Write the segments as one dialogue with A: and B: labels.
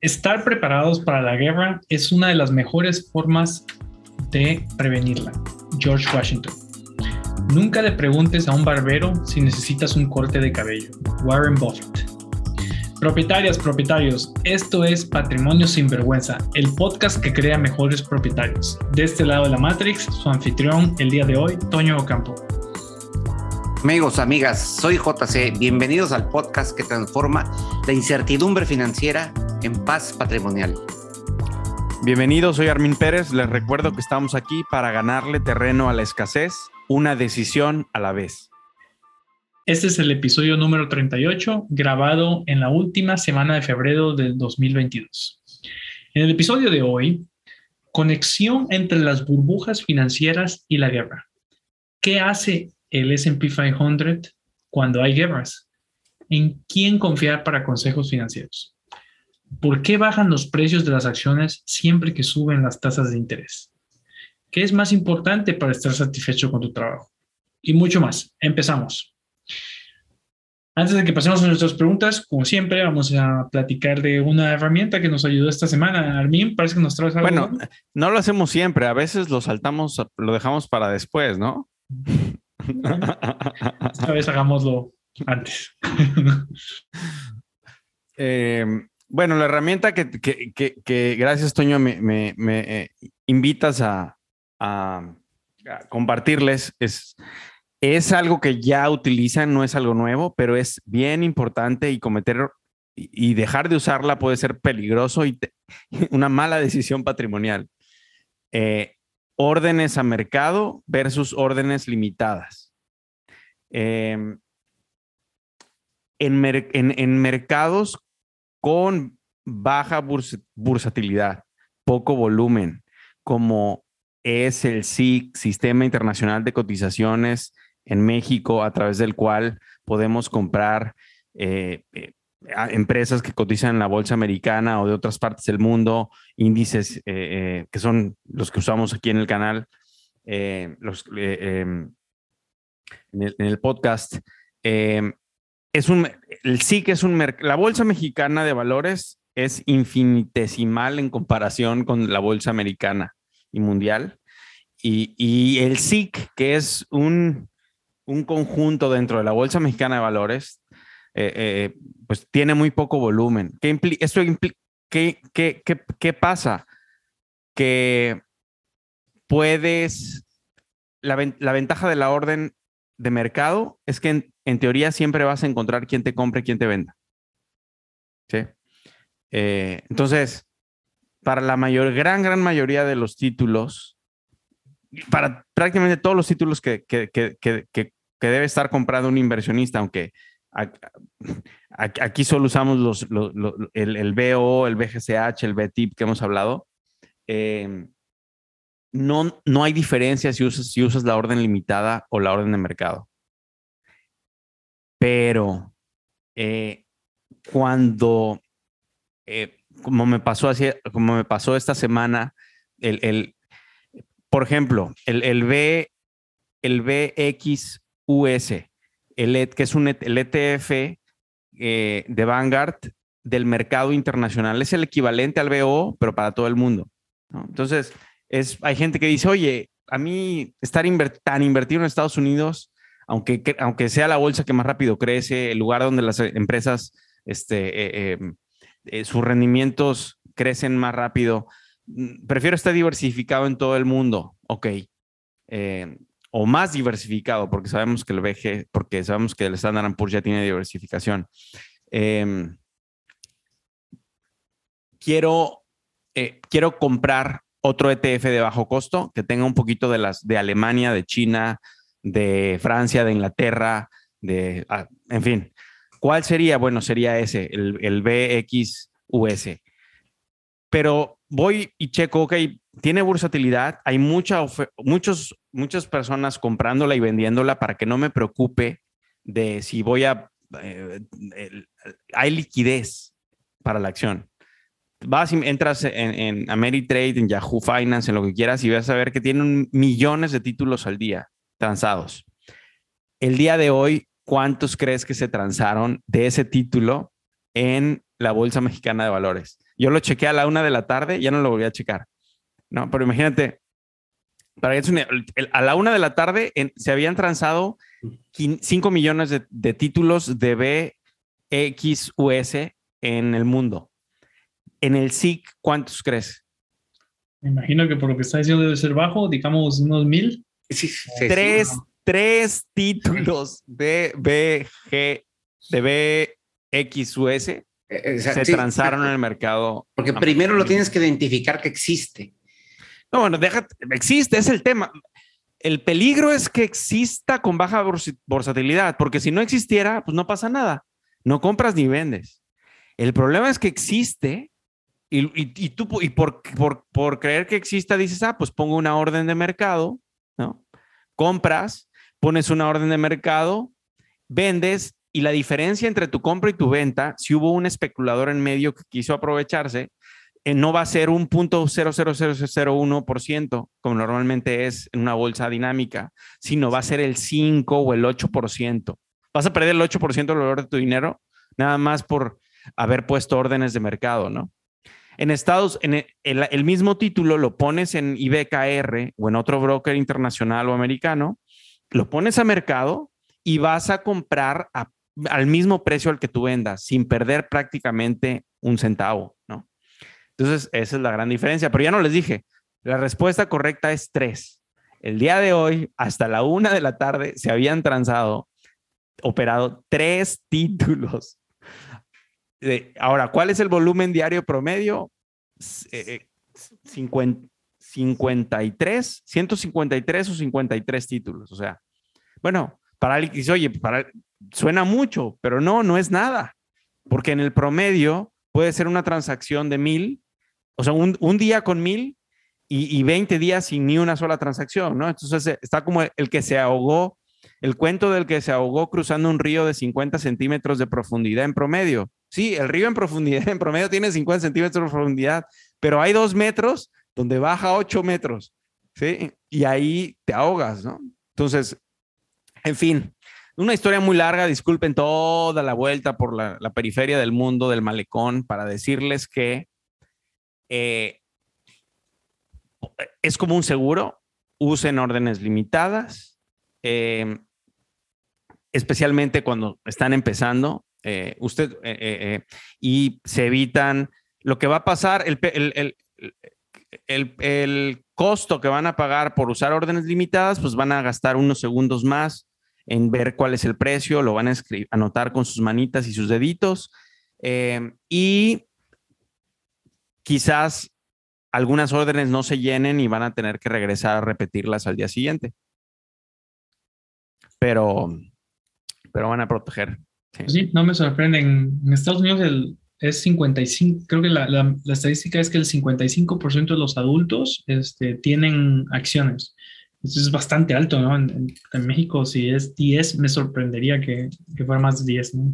A: Estar preparados para la guerra es una de las mejores formas de prevenirla. George Washington. Nunca le preguntes a un barbero si necesitas un corte de cabello. Warren Buffett. Propietarias, propietarios, esto es Patrimonio sin Vergüenza, el podcast que crea mejores propietarios. De este lado de la Matrix, su anfitrión el día de hoy, Toño Ocampo.
B: Amigos, amigas, soy JC. Bienvenidos al podcast que transforma la incertidumbre financiera en paz patrimonial.
C: Bienvenidos, soy Armin Pérez. Les recuerdo que estamos aquí para ganarle terreno a la escasez, una decisión a la vez.
A: Este es el episodio número 38, grabado en la última semana de febrero del 2022. En el episodio de hoy, conexión entre las burbujas financieras y la guerra. ¿Qué hace el SP 500 cuando hay guerras? ¿En quién confiar para consejos financieros? ¿Por qué bajan los precios de las acciones siempre que suben las tasas de interés? ¿Qué es más importante para estar satisfecho con tu trabajo? Y mucho más. Empezamos. Antes de que pasemos a nuestras preguntas, como siempre, vamos a platicar de una herramienta que nos ayudó esta semana. Armin, parece que nos traes algo.
C: Bueno, no lo hacemos siempre, a veces lo saltamos, lo dejamos para después, ¿no?
A: Esta vez hagámoslo antes.
C: eh, bueno, la herramienta que, gracias, Toño, me, eh, invitas a, compartirles es, es algo que ya utilizan, no es algo nuevo, pero es bien importante y cometer y dejar de usarla puede ser peligroso y una mala decisión patrimonial. Eh, órdenes a mercado versus órdenes limitadas. Em, en, en, mercados con baja bursatilidad, poco volumen, como es el SIC, Sistema Internacional de Cotizaciones en México, a través del cual podemos comprar eh, eh, empresas que cotizan en la bolsa americana o de otras partes del mundo, índices eh, que son los que usamos aquí en el canal, los, em, en, el, podcast. Em, es un, el SIC es un la bolsa mexicana de valores es infinitesimal en comparación con la bolsa americana y mundial. Y, el SIC, que es un, conjunto dentro de la bolsa mexicana de valores, eh, eh, pues tiene muy poco volumen. ¿Qué, esto ¿qué, qué, qué pasa? Que puedes, la, ventaja de la orden de mercado es que en, teoría siempre vas a encontrar quién te compre, quién te venda. ¿Sí? Eh, entonces, para la mayor, gran, gran mayoría de los títulos, para prácticamente todos los títulos que, debe estar comprando un inversionista, aunque aquí solo usamos el, BO, el BGCH, el BTIP que hemos hablado, eh, no, no hay diferencia si usas, si usas la orden limitada o la orden de mercado. Pero eh, cuando, eh, como, me pasó como me pasó esta semana, el, el por ejemplo, el, el, B, el BXUS, el, e, que es un, el ETF eh, de Vanguard del mercado internacional, es el equivalente al BO, pero para todo el mundo. Entonces, hay gente que dice, oye, a mí estar tan invertido en Estados Unidos, aunque, aunque sea la bolsa que más rápido crece, el lugar donde las empresas, este, eh, em, eh, sus rendimientos crecen más rápido, mm, prefiero estar diversificado en todo el mundo, ok. Eh, o más diversificado, porque sabemos que el VG, porque sabemos que el Standard Poor's ya tiene diversificación. Em, quiero, quiero comprar otro ETF de bajo costo que tenga un poquito de las de Alemania, de China, de Francia, de Inglaterra, de, ah, en fin. ¿Cuál sería? Bueno, sería ese, el, el BXUS. Pero voy y checo, ok, tiene versatilidad, hay mucha muchos, muchas personas comprándola y vendiéndola para que no me preocupe de si voy a... Eh, hay liquidez para la acción vas y entras en, en Ameritrade, en Yahoo Finance, en lo que quieras y vas a ver que tienen millones de títulos al día transados. El día de hoy, ¿cuántos crees que se transaron de ese título en la Bolsa Mexicana de Valores? Yo lo chequé a la una de la tarde, ya no lo volví a checar. No, pero imagínate, para a la una de la tarde se habían transado 5 millones de, títulos de BXUS en el mundo. En el SIC, ¿cuántos crees?
A: Me imagino que por lo que está diciendo debe ser bajo, digamos unos mil.
C: tres, tres títulos de BG, de BXUS eh, eh, se transaron en el mercado.
B: Porque primero lo tienes que identificar que existe.
C: No, bueno, déjate, existe, es el tema. El peligro es que exista con baja versatilidad, porque si no existiera, pues no pasa nada. No compras ni vendes. El problema es que existe y, tú, y por, por, creer que exista, dices, ah, pues pongo una orden de mercado, ¿no? Compras, pones una orden de mercado, vendes y la diferencia entre tu compra y tu venta, si hubo un especulador en medio que quiso aprovecharse, eh, no va a ser un punto ciento como normalmente es en una bolsa dinámica, sino va a ser el 5 o el 8%. Vas a perder el 8% del valor de tu dinero nada más por haber puesto órdenes de mercado, ¿no? En Estados, en el, mismo título lo pones en IBKR o en otro broker internacional o americano, lo pones a mercado y vas a comprar al mismo precio al que tú vendas, sin perder prácticamente un centavo. Entonces, esa es la gran diferencia. Pero ya no les dije, la respuesta correcta es tres. El día de hoy, hasta la una de la tarde, se habían transado, operado tres títulos ahora, ¿cuál es el volumen diario promedio? 53, 153 o 53 títulos. O sea, bueno, para alguien dice, oye, para, suena mucho, pero no, no es nada. Porque en el promedio puede ser una transacción de mil, o sea, un, día con mil y, y, 20 días sin ni una sola transacción, ¿no? Entonces está como el que se ahogó, el cuento del que se ahogó cruzando un río de 50 centímetros de profundidad en promedio. Sí, el río en profundidad, en promedio tiene 50 centímetros de profundidad, pero hay dos metros donde baja 8 metros, ¿sí? Y ahí te ahogas, ¿no? Entonces, en fin, una historia muy larga, disculpen toda la vuelta por la, periferia del mundo del malecón para decirles que eh, es como un seguro, usen órdenes limitadas, eh, especialmente cuando están empezando, eh, usted, eh, eh, y se evitan lo que va a pasar, el, el, costo que van a pagar por usar órdenes limitadas, pues van a gastar unos segundos más en ver cuál es el precio, lo van a anotar con sus manitas y sus deditos, y quizás algunas órdenes no se llenen y van a tener que regresar a repetirlas al día siguiente. Pero, pero van a proteger
A: Sí. no me sorprende. En, Estados Unidos el, es 55, creo que la, la, estadística es que el 55% de los adultos este, tienen acciones. Eso es bastante alto, ¿no? En, México, si es 10, me sorprendería que, que fuera más de 10, ¿no?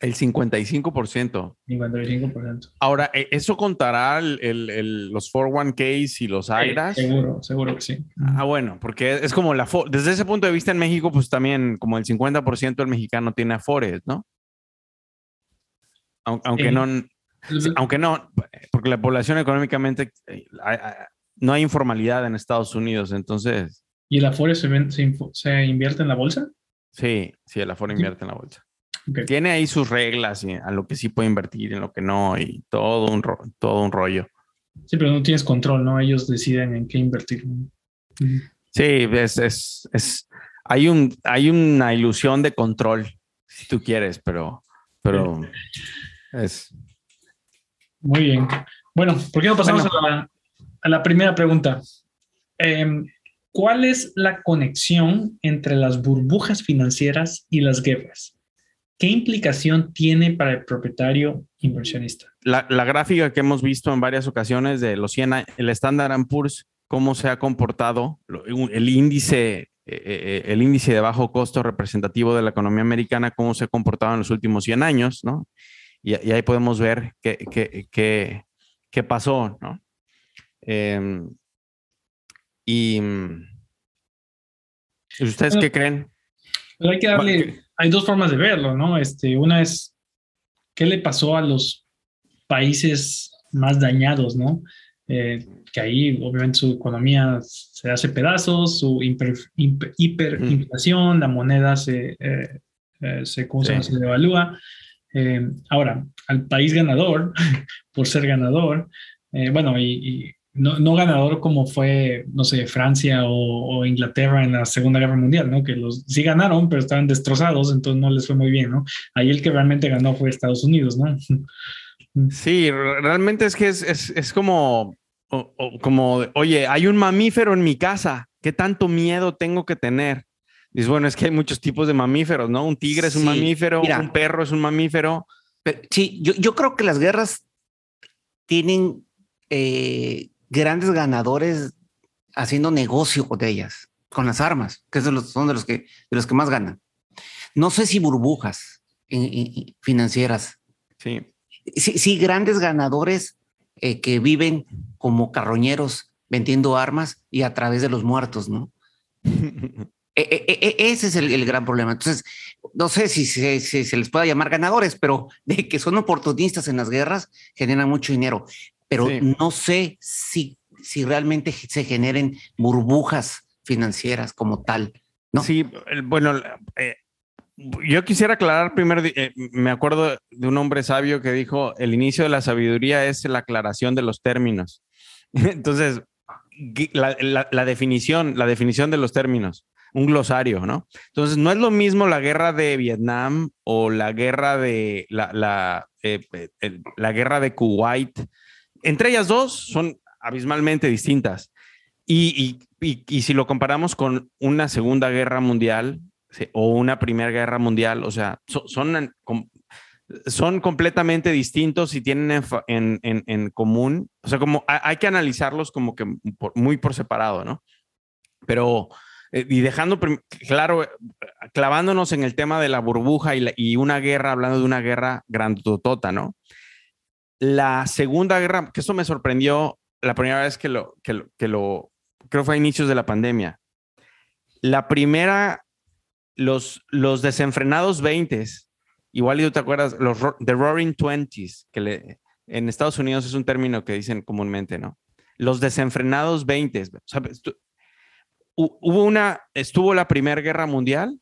C: Eh, el 55%.
A: 55%.
C: Ahora, ¿e-, ¿eso contará el, el, los 401ks y los IRAs?
A: seguro, seguro que sí.
C: Ah, bueno, porque es como la... Desde ese punto de vista en México, pues también como el 50% del mexicano tiene Afores, ¿no? Aunque no... Aunque no, porque la población económicamente... Eh, no hay informalidad en Estados Unidos, entonces...
A: ¿Y el Afore se, se, invierte en la bolsa?
C: Sí, sí, el Afore invierte en la bolsa. Tiene ahí sus reglas y a lo que sí puede invertir, en lo que no, y todo un, todo un rollo.
A: Sí, pero no tienes control, ¿no? Ellos deciden en qué invertir.
C: Sí, es, es, es, hay, un, hay una ilusión de control, si tú quieres, pero, pero es...
A: Muy bien. Bueno, ¿por qué no pasamos a, la, primera pregunta? Em, ¿Cuál es la conexión entre las burbujas financieras y las guerras? ¿Qué implicación tiene para el propietario inversionista?
C: La, gráfica que hemos visto en varias ocasiones de los 100, el Standard Poor's, cómo se ha comportado, el índice, eh, eh, el índice de bajo costo representativo de la economía americana, cómo se ha comportado en los últimos 100 años, ¿no? Y, ahí podemos ver qué, qué, qué, pasó, ¿no? Em, y, ¿ustedes qué creen?
A: hay que darle hay dos formas de verlo, ¿no? Este, una es, ¿qué le pasó a los países más dañados, ¿no? Eh, que ahí obviamente su economía se hace pedazos, su hiperinflación, la moneda se, eh, eh, se, se devalúa. ahora, al país ganador, por ser ganador, bueno, y, no, no, ganador como fue, no sé, Francia o, Inglaterra en la Segunda Guerra Mundial, ¿no? Que los sí ganaron, pero estaban destrozados, entonces no les fue muy bien, ¿no? Ahí el que realmente ganó fue Estados Unidos, ¿no?
C: Sí, realmente es que es, es, es como, como, oye, hay un mamífero en mi casa, ¿qué tanto miedo tengo que tener? Dices, bueno, es que hay muchos tipos de mamíferos, ¿no? Un tigre es un mamífero, un perro es un mamífero.
B: sí, yo, yo, creo que las guerras tienen eh, grandes ganadores haciendo negocio con ellas, con las armas, que son de los que, de los que más ganan. No sé si burbujas financieras.
C: Sí
B: sí, grandes ganadores eh, que viven como carroñeros vendiendo armas y a través de los muertos, ¿no? E, e, e, ese es el, gran problema. Entonces, no sé si, se les pueda llamar ganadores, pero de que son oportunistas en las guerras, generan mucho dinero. Pero no sé si, si realmente se generen burbujas financieras como tal. ¿no?
C: Sí, bueno, eh, yo quisiera aclarar primero, eh, me acuerdo de un hombre sabio que dijo, el inicio de la sabiduría es la aclaración de los términos. Entonces, la, definición, la definición de los términos, un glosario, ¿no? Entonces, no es lo mismo la guerra de Vietnam o la guerra de la, la, eh, la guerra de Kuwait. Entre ellas dos son abismalmente distintas. Y, y, y, si lo comparamos con una segunda guerra mundial, o una primera guerra mundial, o sea, son, son completamente distintos y tienen en, en, común, o sea, como hay, que analizarlos como que muy por separado, ¿no? Pero, eh, y dejando claro, clavándonos en el tema de la burbuja y, y una guerra, hablando de una guerra grandotota, ¿no? La segunda guerra, que eso me sorprendió la primera vez que lo, que lo, que creo fue a inicios de la pandemia. La primera los, los desenfrenados 20, igual tú te acuerdas, los The Roaring Twenties, que le, en Estados Unidos es un término que dicen comúnmente, ¿no? Los desenfrenados 20. Hubo una, estuvo la Primera Guerra Mundial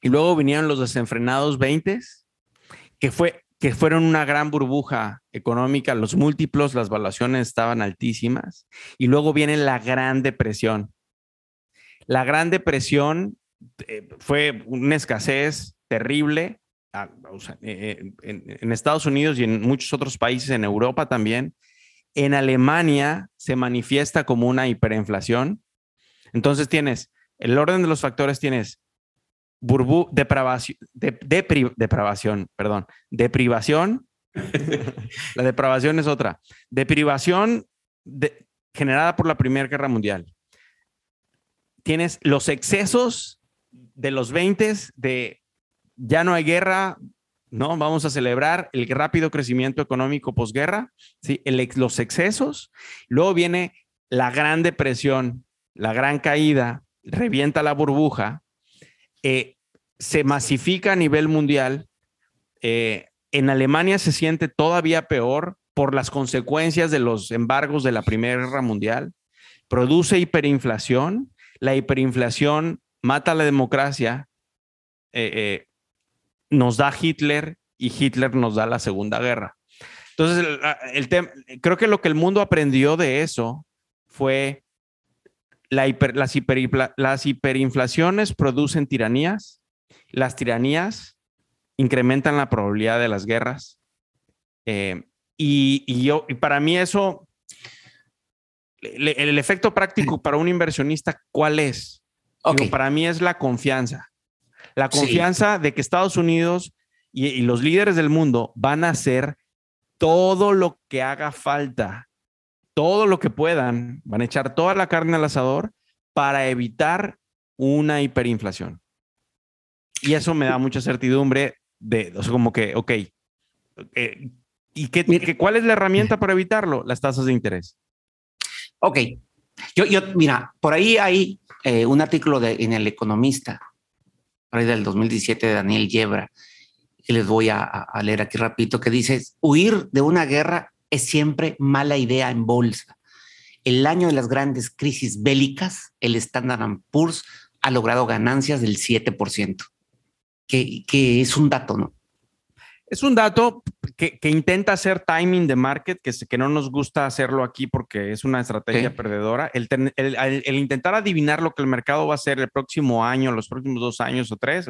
C: y luego vinieron los desenfrenados 20, que, fue, que fueron una gran burbuja económica, los múltiplos, las valuaciones estaban altísimas y luego viene la Gran Depresión. La Gran Depresión eh, fue una escasez terrible eh, eh, en, Estados Unidos y en muchos otros países, en Europa también. En Alemania se manifiesta como una hiperinflación. Entonces tienes, el orden de los factores tienes burbu, depravación, de, depravación, perdón, deprivación. la depravación es otra. Deprivación generada por la Primera Guerra Mundial. Tienes los excesos de los 20 de ya no hay guerra, ¿no? Vamos a celebrar el rápido crecimiento económico posguerra, ¿sí? los excesos. Luego viene la gran depresión, la gran caída, revienta la burbuja, eh, se masifica a nivel mundial. Eh, en Alemania se siente todavía peor por las consecuencias de los embargos de la Primera Guerra Mundial. Produce hiperinflación. La hiperinflación mata la democracia, eh, nos da Hitler y Hitler nos da la Segunda Guerra. Entonces, el, creo que lo que el mundo aprendió de eso fue la las, las hiperinflaciones producen tiranías, las tiranías incrementan la probabilidad de las guerras. Eh, y, yo, y para mí eso, el efecto práctico para un inversionista, ¿cuál es? para mí es la confianza. La confianza de que Estados Unidos y, los líderes del mundo van a hacer todo lo que haga falta, todo lo que puedan, van a echar toda la carne al asador para evitar una hiperinflación. Y eso me da mucha certidumbre de, como que, ok, eh, ¿y qué, cuál es la herramienta para evitarlo? Las tasas de interés.
B: Ok, yo, yo, mira, por ahí hay eh, un artículo de, en El Economista, por ahí del 2017 de Daniel Yebra, que les voy a, a leer aquí rapidito, que dice, huir de una guerra es siempre mala idea en bolsa. El año de las grandes crisis bélicas, el Standard Poor's ha logrado ganancias del 7%, que, que es un dato, ¿no?
C: Es un dato que, que, intenta hacer timing de market, que, que no nos gusta hacerlo aquí porque es una estrategia perdedora. El, el, el, intentar adivinar lo que el mercado va a hacer el próximo año, los próximos dos años o tres,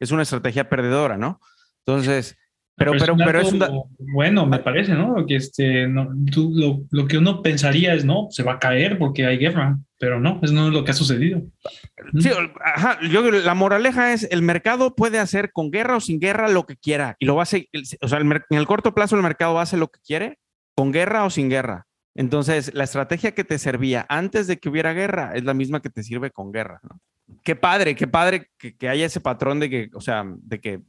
C: es una estrategia perdedora, ¿no? Entonces, pero, pero, pero, es un
A: bueno, me parece, ¿no? Que este, no, tú, lo, lo, que uno pensaría es, no, se va a caer porque hay guerra, pero no, eso no es lo que ha sucedido.
C: Sí, ajá, yo, la moraleja es, el mercado puede hacer con guerra o sin guerra lo que quiera y lo va a hacer, o sea, el, en el corto plazo el mercado hacer lo que quiere, con guerra o sin guerra. Entonces, la estrategia que te servía antes de que hubiera guerra es la misma que te sirve con guerra, ¿no? Qué padre, qué padre que, que haya ese patrón de que, o sea, de que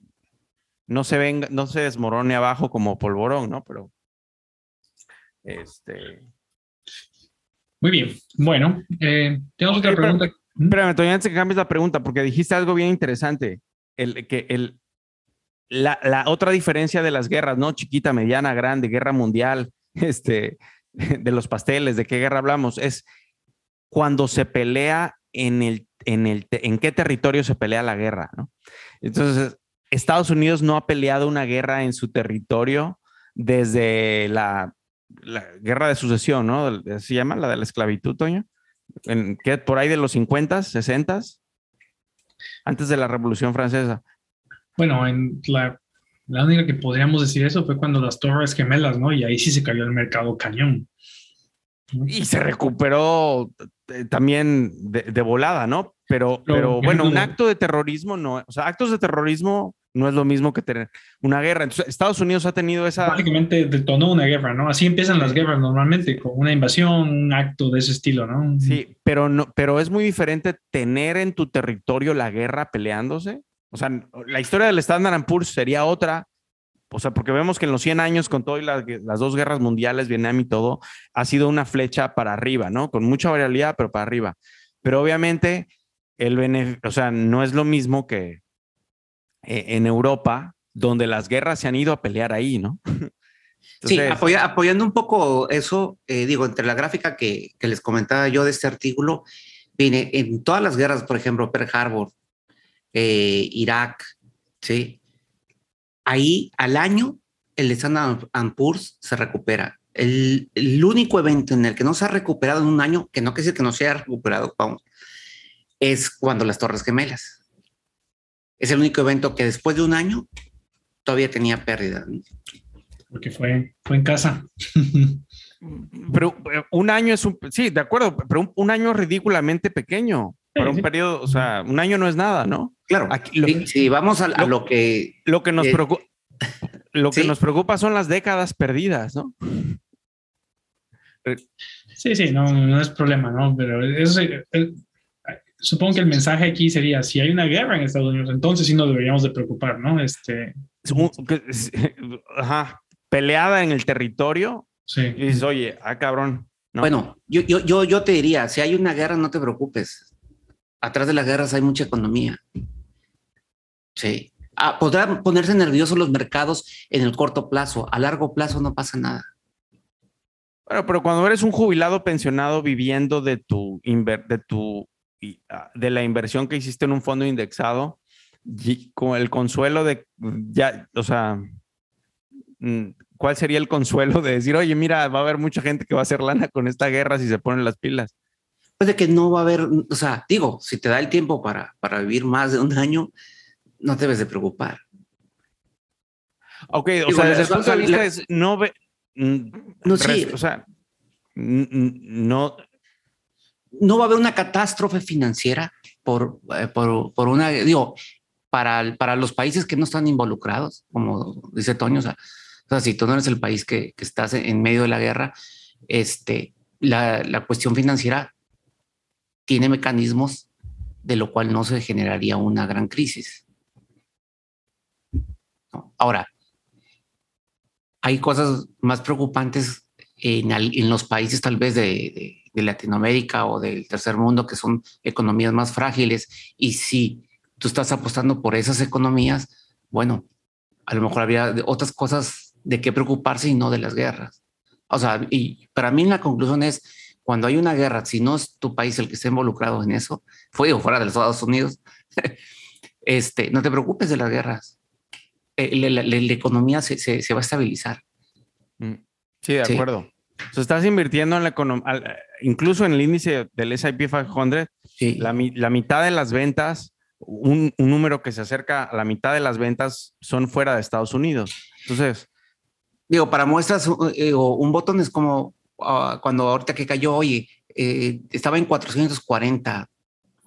C: no se venga, no se desmorone abajo como polvorón, ¿no? Pero este.
A: Muy bien. Bueno, eh, tenemos okay, otra pregunta.
C: Espérame, Toño, antes que cambies la pregunta, porque dijiste algo bien interesante. El, que el, la, la, otra diferencia de las guerras, ¿no? Chiquita, mediana, grande, guerra mundial, este, de los pasteles, ¿de qué guerra hablamos? Es cuando se pelea en el, en el, en qué territorio se pelea la guerra, ¿no? Entonces, Estados Unidos no ha peleado una guerra en su territorio desde la, la guerra de sucesión, ¿no? Se llama la de la esclavitud, Toño. En, ¿qué, por ahí de los 50, 60, antes de la Revolución Francesa.
A: Bueno, en la, la única que podríamos decir eso fue cuando las Torres Gemelas, ¿no? Y ahí sí se cayó el mercado cañón.
C: Y se recuperó eh, también de, de volada, ¿no? Pero, pero, pero bueno, un acto de terrorismo no, o sea, actos de terrorismo no es lo mismo que tener una guerra. Entonces, Estados Unidos ha tenido esa...
A: Básicamente detonó una guerra, ¿no? Así empiezan las guerras normalmente, con una invasión, un acto de ese estilo, ¿no?
C: Sí, pero, no, pero es muy diferente tener en tu territorio la guerra peleándose. O sea, la historia del Standard Poor's sería otra, o sea, porque vemos que en los 100 años, con todo y las, las dos guerras mundiales, Vietnam y todo, ha sido una flecha para arriba, ¿no? Con mucha variabilidad, pero para arriba. Pero obviamente, el o sea, no es lo mismo que eh, en Europa, donde las guerras se han ido a pelear ahí, ¿no?
B: Entonces, sí, apoya, apoyando un poco eso, eh, digo, entre la gráfica que, que, les comentaba yo de este artículo, viene en todas las guerras, por ejemplo, Pearl Harbor, eh, Irak, ¿sí? Ahí al año el Standard Poor's se recupera. El, el, único evento en el que no se ha recuperado en un año, que no quiere decir que no se haya recuperado, vamos, es cuando las Torres Gemelas. Es el único evento que después de un año todavía tenía pérdida.
A: Porque fue, fue en casa.
C: pero eh, un año es un, sí, de acuerdo, pero un, un año ridículamente pequeño. Para un periodo, o sea, un año no es nada, ¿no?
B: Claro. Aquí, lo, sí, sí, vamos a, a, lo que.
C: Lo que nos, eh, preocupa, lo que ¿sí? nos preocupa son las décadas perdidas, ¿no?
A: Sí, sí, no, no es problema, ¿no? Pero eso, supongo que el mensaje aquí sería, si hay una guerra en Estados Unidos, entonces sí nos deberíamos de preocupar, ¿no? Este...
C: Ajá, peleada en el territorio.
A: Sí.
C: Y dices, oye, ah, cabrón.
B: No. Bueno, yo, yo, yo, yo te diría, si hay una guerra, no te preocupes. Atrás de las guerras hay mucha economía. Sí. Ah, podrán ponerse nerviosos los mercados en el corto plazo. A largo plazo no pasa nada.
C: Bueno, pero cuando eres un jubilado pensionado viviendo de tu, de tu de la inversión que hiciste en un fondo indexado, con el consuelo de, ya, o sea, mm, ¿cuál sería el consuelo de decir, oye, mira, va a haber mucha gente que va a hacer lana con esta guerra si se ponen las pilas?
B: Pues de que no va a haber, o sea, digo, si te da el tiempo para, para vivir más de un año, no debes de preocupar.
C: Ok, o digo, sea, desde el punto de vista es, no ve,
B: mm, no, sí.
C: o sea, no,
B: no va a haber una catástrofe financiera por, eh, por, por, una, digo, para, para los países que no están involucrados, como dice Toño, o sea, si tú no eres el país que, que estás en medio de la guerra, este, la, la, cuestión financiera tiene mecanismos de lo cual no se generaría una gran crisis. Ahora, hay cosas más preocupantes en, en los países tal vez de de Latinoamérica o del tercer mundo, que son economías más frágiles. Y si tú estás apostando por esas economías, bueno, a lo mejor había otras cosas de qué preocuparse y no de las guerras. O sea, y para mí la conclusión es, cuando hay una guerra, si no es tu país el que esté involucrado en eso, fue o fuera de los Estados Unidos, este, no te preocupes de las guerras. Eh, la, economía se, se, va a estabilizar.
C: Mm. Sí, de acuerdo. Sí. estás invirtiendo en la economía, incluso en el índice del S&P 500, la, la, mitad de las ventas, un, un, número que se acerca a la mitad de las ventas son fuera de Estados Unidos. Entonces...
B: Digo, para muestras, eh, un botón es como uh, cuando ahorita que cayó, oye, eh, estaba en 440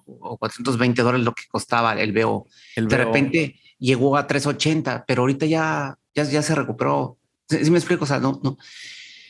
B: o 420 dólares lo que costaba el BO. El de repente llegó a 380, pero ahorita ya, ya, ya se recuperó. ¿Sí, me explico? O sea, no, no.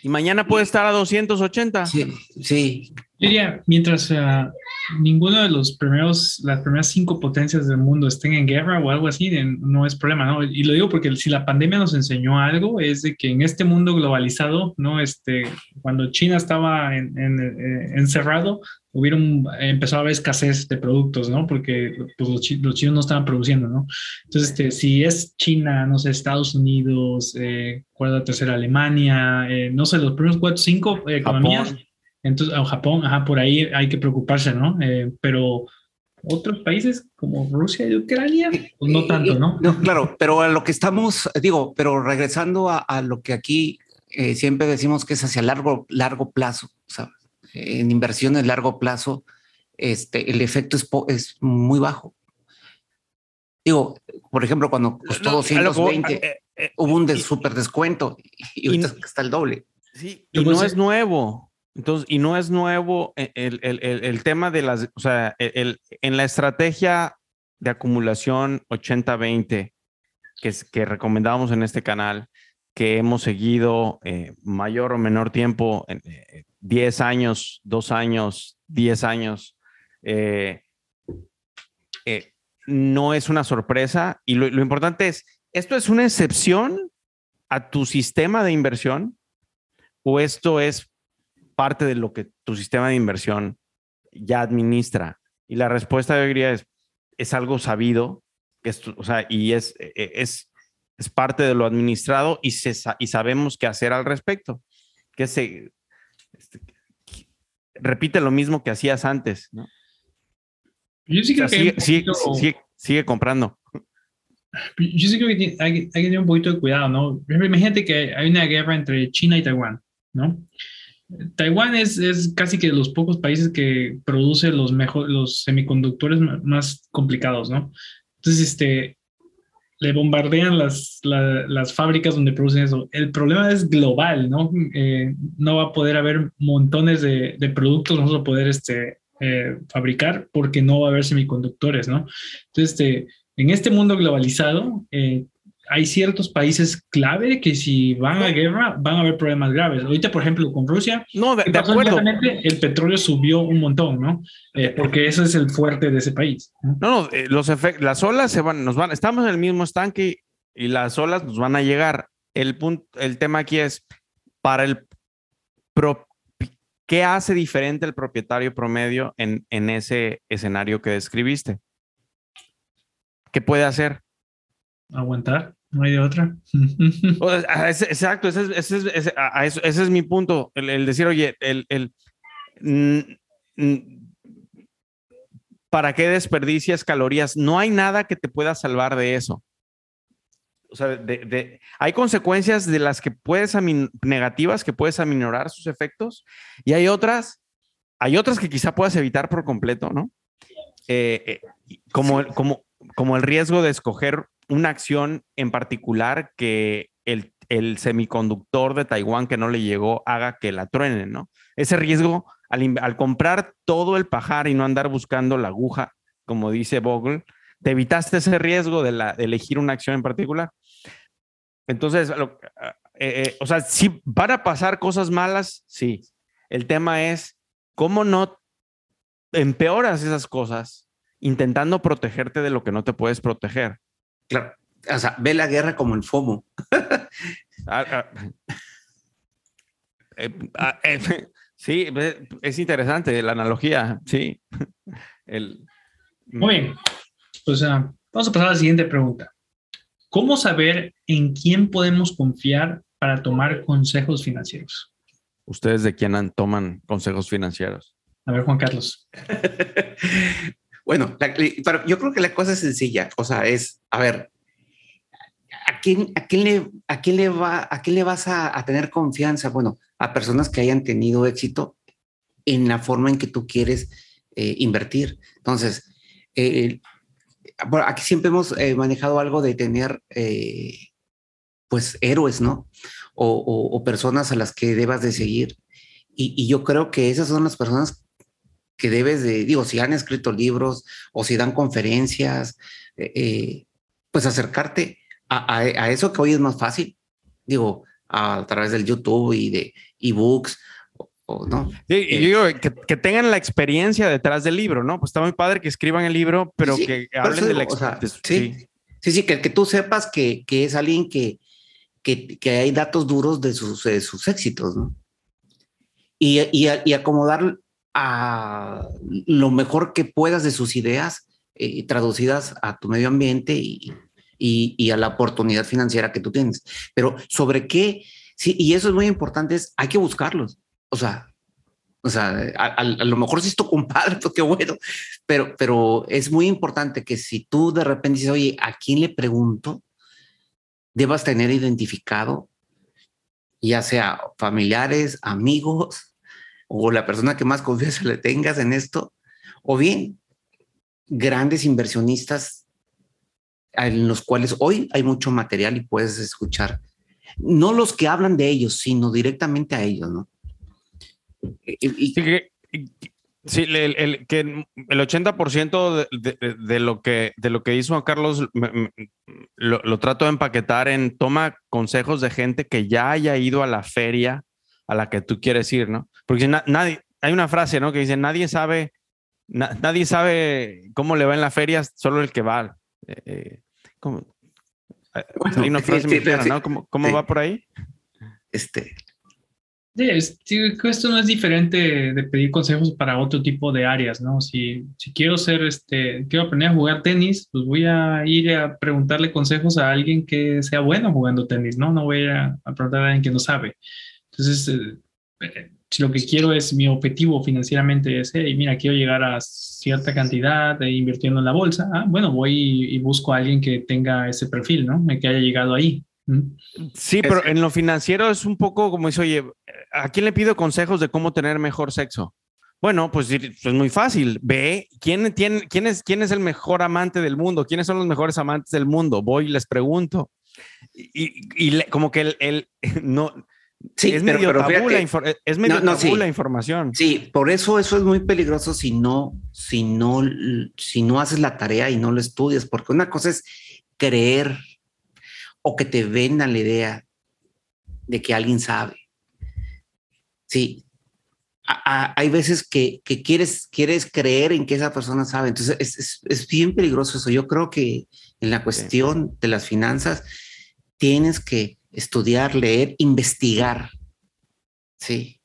C: Y mañana puede estar a 280.
B: Sí, sí.
A: diría, mientras uh, ninguno de los primeros, las primeras cinco potencias del mundo estén en guerra o algo así, no es problema, ¿no? Y lo digo porque si la pandemia nos enseñó algo, es de que en este mundo globalizado, ¿no? Este, cuando China estaba en, en, eh, encerrado, hubieron, empezó a haber escasez de productos, ¿no? Porque pues, los, chinos no estaban produciendo, ¿no? Entonces, este, si es China, no sé, Estados Unidos, eh, ¿cuál es la tercera? Alemania, eh, no sé, los primeros cuatro, cinco economías. Japón. Entonces, o Japón, ajá, por ahí hay que preocuparse, ¿no? Eh, pero otros países como Rusia y Ucrania, pues no tanto, ¿no?
B: No, claro, pero a lo que estamos, digo, pero regresando a, a lo que aquí eh, siempre decimos que es hacia largo, largo plazo, ¿sabes? en inversiones largo plazo, este, el efecto es, es muy bajo. Digo, por ejemplo, cuando costó 220, eh, eh, hubo un súper descuento y ahorita está el doble.
C: Sí, y no es nuevo. Entonces, y no es nuevo eh, el, el, el, tema de las, o sea, el, en la estrategia de acumulación 80-20 que, que recomendábamos en este canal, que hemos seguido eh, mayor o menor tiempo, eh, 10 años, 2 años, 10 años, eh, eh, no es una sorpresa. Y lo, lo, importante es, ¿esto es una excepción a tu sistema de inversión o esto es parte de lo que tu sistema de inversión ya administra? Y la respuesta yo diría es, es algo sabido, que es, o sea, y es, e, es, es parte de lo administrado y, se, y sabemos qué hacer al respecto. Que se, este, repite lo mismo que hacías antes, ¿no?
A: Yo sí creo o sea,
C: que sigue, poquito... sigue, sigue, comprando.
A: Yo sí creo que hay, hay, que tener un poquito de cuidado, ¿no? Imagínate que hay una guerra entre China y Taiwán, ¿no? Taiwán es, es casi que de los pocos países que produce los, mejor, los semiconductores más complicados, ¿no? Entonces, este, le bombardean las, la, las fábricas donde producen eso. El problema es global, ¿no? Eh, no va a poder haber montones de, de productos, no vamos a poder este, eh, fabricar porque no va a haber semiconductores, ¿no? Entonces, este, en este mundo globalizado, eh, hay ciertos países clave que si van a guerra van a haber problemas graves. Ahorita, por ejemplo, con Rusia,
C: no, de, de acuerdo.
A: el petróleo subió un montón, ¿no? Eh, porque eso es el fuerte de ese país.
C: No, no, eh, los las olas se van, nos van, estamos en el mismo estanque y las olas nos van a llegar. El punto, el tema aquí es para el pro, ¿qué hace diferente el propietario promedio en, en ese escenario que describiste? ¿Qué puede hacer?
A: Aguantar. No hay de otra.
C: Exacto, ese es, ese es, ese, es mi punto, el, el, decir, oye, el, el ¿para qué desperdicias calorías? No hay nada que te pueda salvar de eso. O sea, de, de, hay consecuencias de las que puedes negativas que puedes aminorar sus efectos y hay otras, hay otras que quizá puedas evitar por completo, ¿no? Eh, eh, como, como, como el riesgo de escoger una acción en particular que el, el, semiconductor de Taiwán que no le llegó haga que la truenen, ¿no? Ese riesgo al, comprar todo el pajar y no andar buscando la aguja, como dice Bogle, te evitaste ese riesgo de, elegir una acción en particular. Entonces, lo, eh, eh, o sea, si van a pasar cosas malas, sí. El tema es cómo no empeoras esas cosas intentando protegerte de lo que no te puedes proteger.
B: Claro, o sea, ve la guerra como el FOMO.
C: ah, ah. Eh, ah, eh, sí, es interesante la analogía, sí. El...
A: Muy bien, pues uh, vamos a pasar a la siguiente pregunta. ¿Cómo saber en quién podemos confiar para tomar consejos financieros?
C: ¿Ustedes de quién toman consejos financieros?
A: A ver, Juan Carlos.
B: bueno, pero yo creo que la cosa es sencilla. O sea, es, a ver, ¿a quién, a quién, le, a quién, le, va, a quién le vas a, tener confianza? Bueno, a personas que hayan tenido éxito en la forma en que tú quieres eh, invertir. Entonces, eh, aquí siempre hemos eh, manejado algo de tener, pues, héroes, ¿no? O, personas a las que debas de seguir. Y, yo creo que esas son las personas que debes de, digo, si han escrito libros o si dan conferencias, pues acercarte a, eso que hoy es más fácil, digo, a, través del YouTube y de ebooks, o, ¿no?
C: Sí, y digo, que, tengan la experiencia detrás del libro, ¿no? Pues está muy padre que escriban el libro, pero que hablen de la experiencia.
B: sí, sí, sí, que, que tú sepas que, que es alguien que, que, hay datos duros de sus, sus éxitos, ¿no? Y, y, y, acomodar a lo mejor que puedas de sus ideas eh, traducidas a tu medio ambiente y, y, a la oportunidad financiera que tú tienes. Pero sobre qué, sí, y eso es muy importante, es hay que buscarlos. O sea, o sea, a, lo mejor si es tu compadre, pues qué bueno, pero, pero es muy importante que si tú de repente dices, oye, ¿a quién le pregunto? Debas tener identificado, ya sea familiares, amigos o la persona que más confianza le tengas en esto, o bien grandes inversionistas en los cuales hoy hay mucho material y puedes escuchar, no los que hablan de ellos, sino directamente a ellos, ¿no?
C: sí, el, el, el 80% de, de, lo que, de lo que hizo Carlos lo, lo, trato de empaquetar en toma consejos de gente que ya haya ido a la feria a la que tú quieres ir, ¿no? Porque nadie, hay una frase, ¿no? Que dice, nadie sabe, nadie sabe cómo le va en la feria, solo el que va. Eh, eh, ¿cómo? Hay una frase ¿no? ¿Cómo, va por ahí?
B: Este.
A: Sí, esto no es diferente de pedir consejos para otro tipo de áreas, ¿no? Si, si quiero ser, este, quiero aprender a jugar tenis, pues voy a ir a preguntarle consejos a alguien que sea bueno jugando tenis, ¿no? No voy a, a preguntar a alguien que no sabe. Entonces, eh, si lo que quiero es mi objetivo financieramente es, y mira, quiero llegar a cierta cantidad de invirtiendo en la bolsa, ah, bueno, voy y, busco a alguien que tenga ese perfil, ¿no? Que haya llegado ahí.
C: Sí, pero en lo financiero es un poco como dice, oye, ¿a quién le pido consejos de cómo tener mejor sexo? Bueno, pues es muy fácil. Ve quién, tiene, quién, es, quién es el mejor amante del mundo, quiénes son los mejores amantes del mundo. Voy y les pregunto. Y, y como que el, el no, Sí, es medio tabú, la, es medio la información.
B: Sí, por eso eso es muy peligroso si no, si no, si no haces la tarea y no lo estudias, porque una cosa es creer o que te vendan la idea de que alguien sabe. Sí, hay veces que, que, quieres, quieres creer en que esa persona sabe, entonces es, es, es bien peligroso eso. Yo creo que en la cuestión de las finanzas tienes que estudiar, leer, investigar. Sí.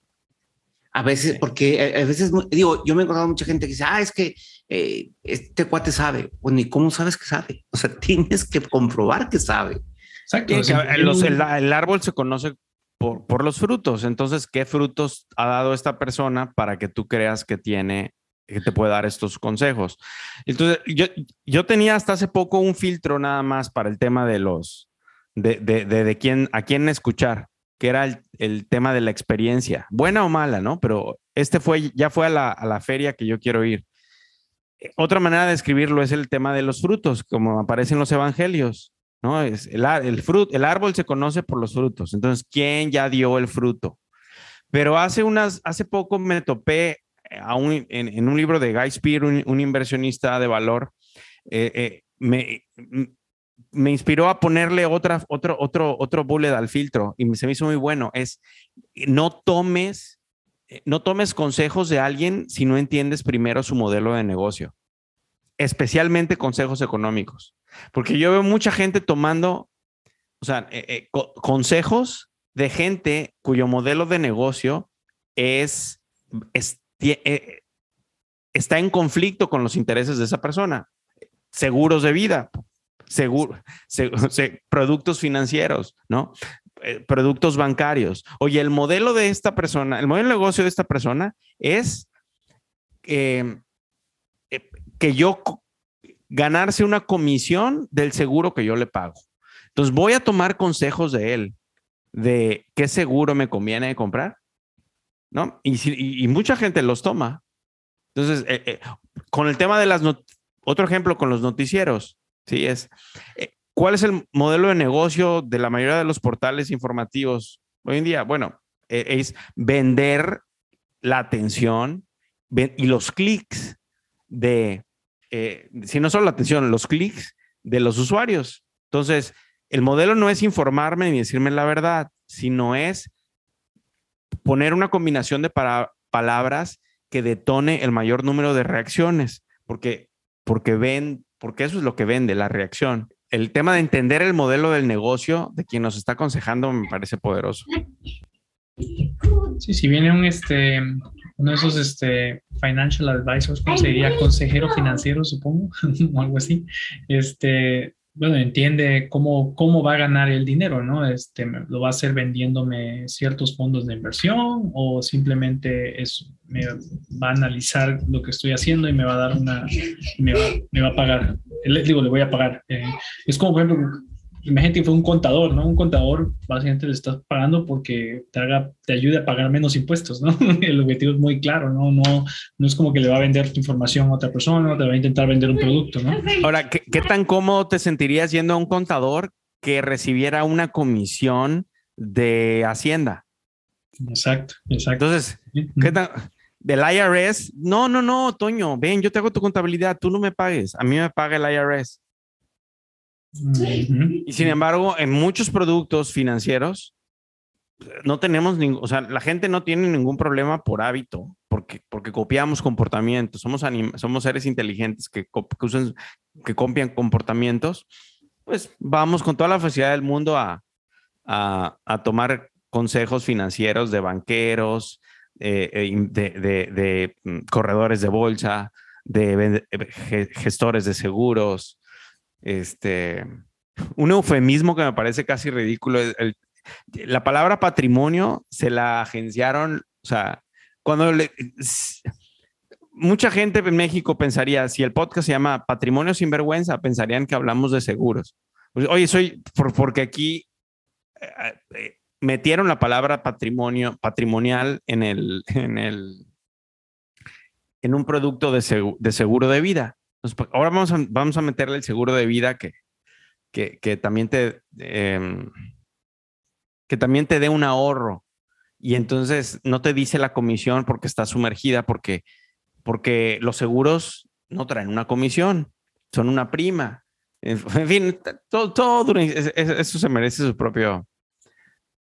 B: A veces, porque a veces, digo, yo me he encontrado mucha gente que dice, ah, es que eh, este cuate sabe. Bueno, ¿y cómo sabes que sabe? O sea, tienes que comprobar que sabe.
C: Exacto. el, árbol se conoce por, por los frutos. Entonces, ¿qué frutos ha dado esta persona para que tú creas que tiene que te puede dar estos consejos. Entonces, yo, yo tenía hasta hace poco un filtro nada más para el tema de los, de, de, de, quién, a quién escuchar, que era el, tema de la experiencia, buena o mala, ¿no? Pero este fue, ya fue a la, a la feria que yo quiero ir. Otra manera de escribirlo es el tema de los frutos, como aparecen los evangelios, ¿no? Es el, el, el árbol se conoce por los frutos. Entonces, ¿quién ya dio el fruto? Pero hace unas, hace poco me topé a un, en, un libro de Guy Spear, un, inversionista de valor, eh, eh, me, me inspiró a ponerle otra, otro, otro, otro bullet al filtro y se me hizo muy bueno. Es no tomes, eh, no tomes consejos de alguien si no entiendes primero su modelo de negocio, especialmente consejos económicos, porque yo veo mucha gente tomando, o sea, eh, eh, consejos de gente cuyo modelo de negocio es, está en conflicto con los intereses de esa persona. Seguros de vida, seguro, productos financieros, ¿no? Eh, productos bancarios. Oye, el modelo de esta persona, el modelo de negocio de esta persona es eh, eh, que yo ganarse una comisión del seguro que yo le pago. Entonces voy a tomar consejos de él de qué seguro me conviene comprar, ¿no? Y, mucha gente los toma. Entonces, con el tema de las, otro ejemplo con los noticieros, sí, es, ¿Cuál es el modelo de negocio de la mayoría de los portales informativos hoy en día? Bueno, e, es vender la atención y los clics de, eh, si no solo la atención, los clics de los usuarios. Entonces, el modelo no es informarme ni decirme la verdad, sino es poner una combinación de palabras que detone el mayor número de reacciones, porque, porque ven, porque eso es lo que vende, la reacción el tema de entender el modelo del negocio de quien nos está aconsejando me parece poderoso.
A: Sí, si viene un este uno de esos este financial advisors, ¿cómo se diría? Consejero financiero, supongo, o algo así. Este, bueno, entiende cómo, cómo va a ganar el dinero, ¿no? Este, ¿Lo va a hacer vendiéndome ciertos fondos de inversión o simplemente es, me va a analizar lo que estoy haciendo y me va a dar una, me va, me va a pagar? Le digo, le voy a pagar. Eh, es como, por ejemplo, imagínate que fue un contador, ¿no? Un contador básicamente le estás pagando porque te haga, te ayude a pagar menos impuestos, ¿no? El objetivo es muy claro, ¿no? No, no es como que le va a vender tu información a otra persona o te va a intentar vender un producto, ¿no?
C: Ahora, ¿qué, qué tan cómodo te sentirías yendo a un contador que recibiera una comisión de Hacienda?
A: Exacto, exacto.
C: Entonces, ¿qué tan, del IRS? No, no, no, Toño, ven, yo te hago tu contabilidad, tú no me pagues, a mí me paga el IRS. Y sin embargo, en muchos productos financieros no tenemos ningún, o sea, la gente no tiene ningún problema por hábito, porque, porque copiamos comportamientos, somos, somos seres inteligentes que, que, que copian comportamientos, pues vamos con toda la facilidad del mundo a, a, a tomar consejos financieros de banqueros, eh, eh, de, de, de, mm, corredores de bolsa, de gestores de seguros, este, un eufemismo que me parece casi ridículo. la palabra patrimonio se la agenciaron, o sea, cuando le, mucha gente en México pensaría, si el podcast se llama Patrimonio sin vergüenza, pensarían que hablamos de seguros. Pues, oye, soy porque aquí eh, eh, metieron la palabra patrimonio patrimonial en el en el en un producto de, de seguro de vida. Pues, ahora vamos a, vamos a meterle el seguro de vida que, que, también te em, que también te dé un ahorro. Y entonces no te dice la comisión porque está sumergida, porque, porque los seguros no traen una comisión, son una prima. En fin, todo, todo eso se merece su propio,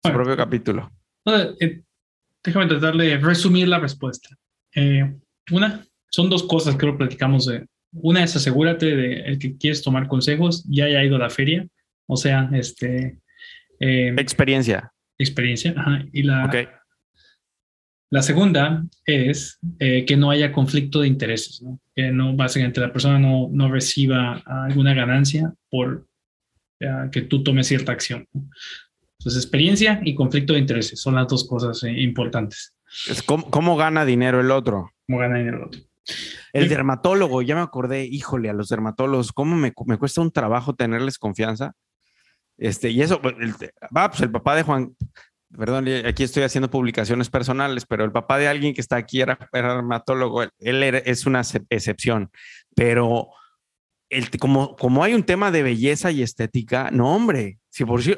C: su propio capítulo.
A: Eh, déjame tratar de resumir la respuesta. Eh, una, son dos cosas que lo platicamos de, una es asegúrate de el que quieres tomar consejos, ya haya ido a la feria, o sea, este...
C: Eh, experiencia.
A: Experiencia, ajá. Y la, la segunda es eh, que no haya conflicto de intereses, ¿no? que no, básicamente la persona no, no reciba alguna ganancia por que tú tomes cierta acción. Entonces, experiencia y conflicto de intereses son las dos cosas eh, importantes.
C: Es cómo, ¿Cómo gana dinero el otro?
A: ¿Cómo gana dinero el otro?
C: El dermatólogo, ya me acordé, híjole, a los dermatólogos, ¿cómo me, cuesta un trabajo tenerles confianza? Este, y eso, va, pues el papá de Juan, perdón, aquí estoy haciendo publicaciones personales, pero el papá de alguien que está aquí era, dermatólogo, él, es una excepción, pero el, como, como hay un tema de belleza y estética, no, hombre, si por si,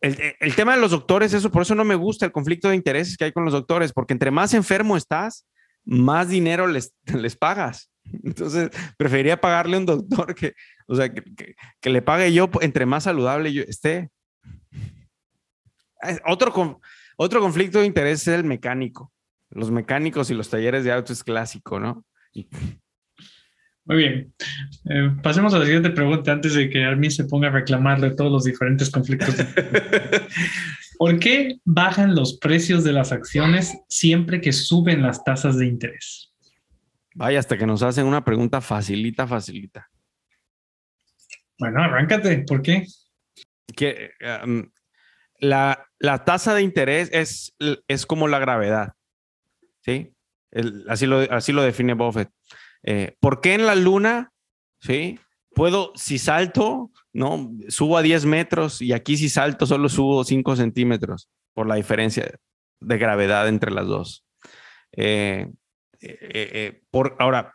C: el, el, tema de los doctores, eso, por eso no me gusta el conflicto de intereses que hay con los doctores, porque entre más enfermo estás, más dinero les, les pagas. Entonces, preferiría pagarle a un doctor que, o sea, que, que, le pague yo entre más saludable yo esté. Otro, otro conflicto de interés es el mecánico. Los mecánicos y los talleres de auto es clásico, ¿no?
A: Muy bien. Eh, pasemos a la siguiente pregunta antes de que Armin se ponga a reclamar de todos los diferentes conflictos. ¿Por qué bajan los precios de las acciones siempre que suben las tasas de interés?
C: Vaya, hasta que nos hacen una pregunta facilita, facilita.
A: Bueno, arráncate, ¿por qué?
C: Que um, la, la, tasa de interés es, es como la gravedad, ¿sí? así, lo, así lo define Buffett. Eh, ¿Por qué en la luna, sí? Puedo, si salto, no, subo a 10 metros y aquí si salto solo subo 5 centímetros por la diferencia de gravedad entre las dos. Eh, eh, por, ahora,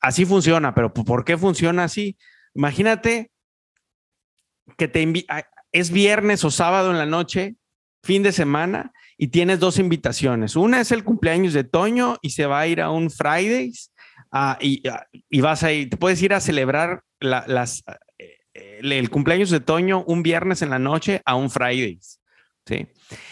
C: así funciona, pero ¿por qué funciona así? Imagínate que te es viernes o sábado en la noche, fin de semana, y tienes dos invitaciones. Una es el cumpleaños de Toño y se va a ir a un Fridays ah, y, ah, y, vas a ir, te puedes ir a celebrar las, eh, el, cumpleaños de Toño un viernes en la noche a un Fridays. ¿sí?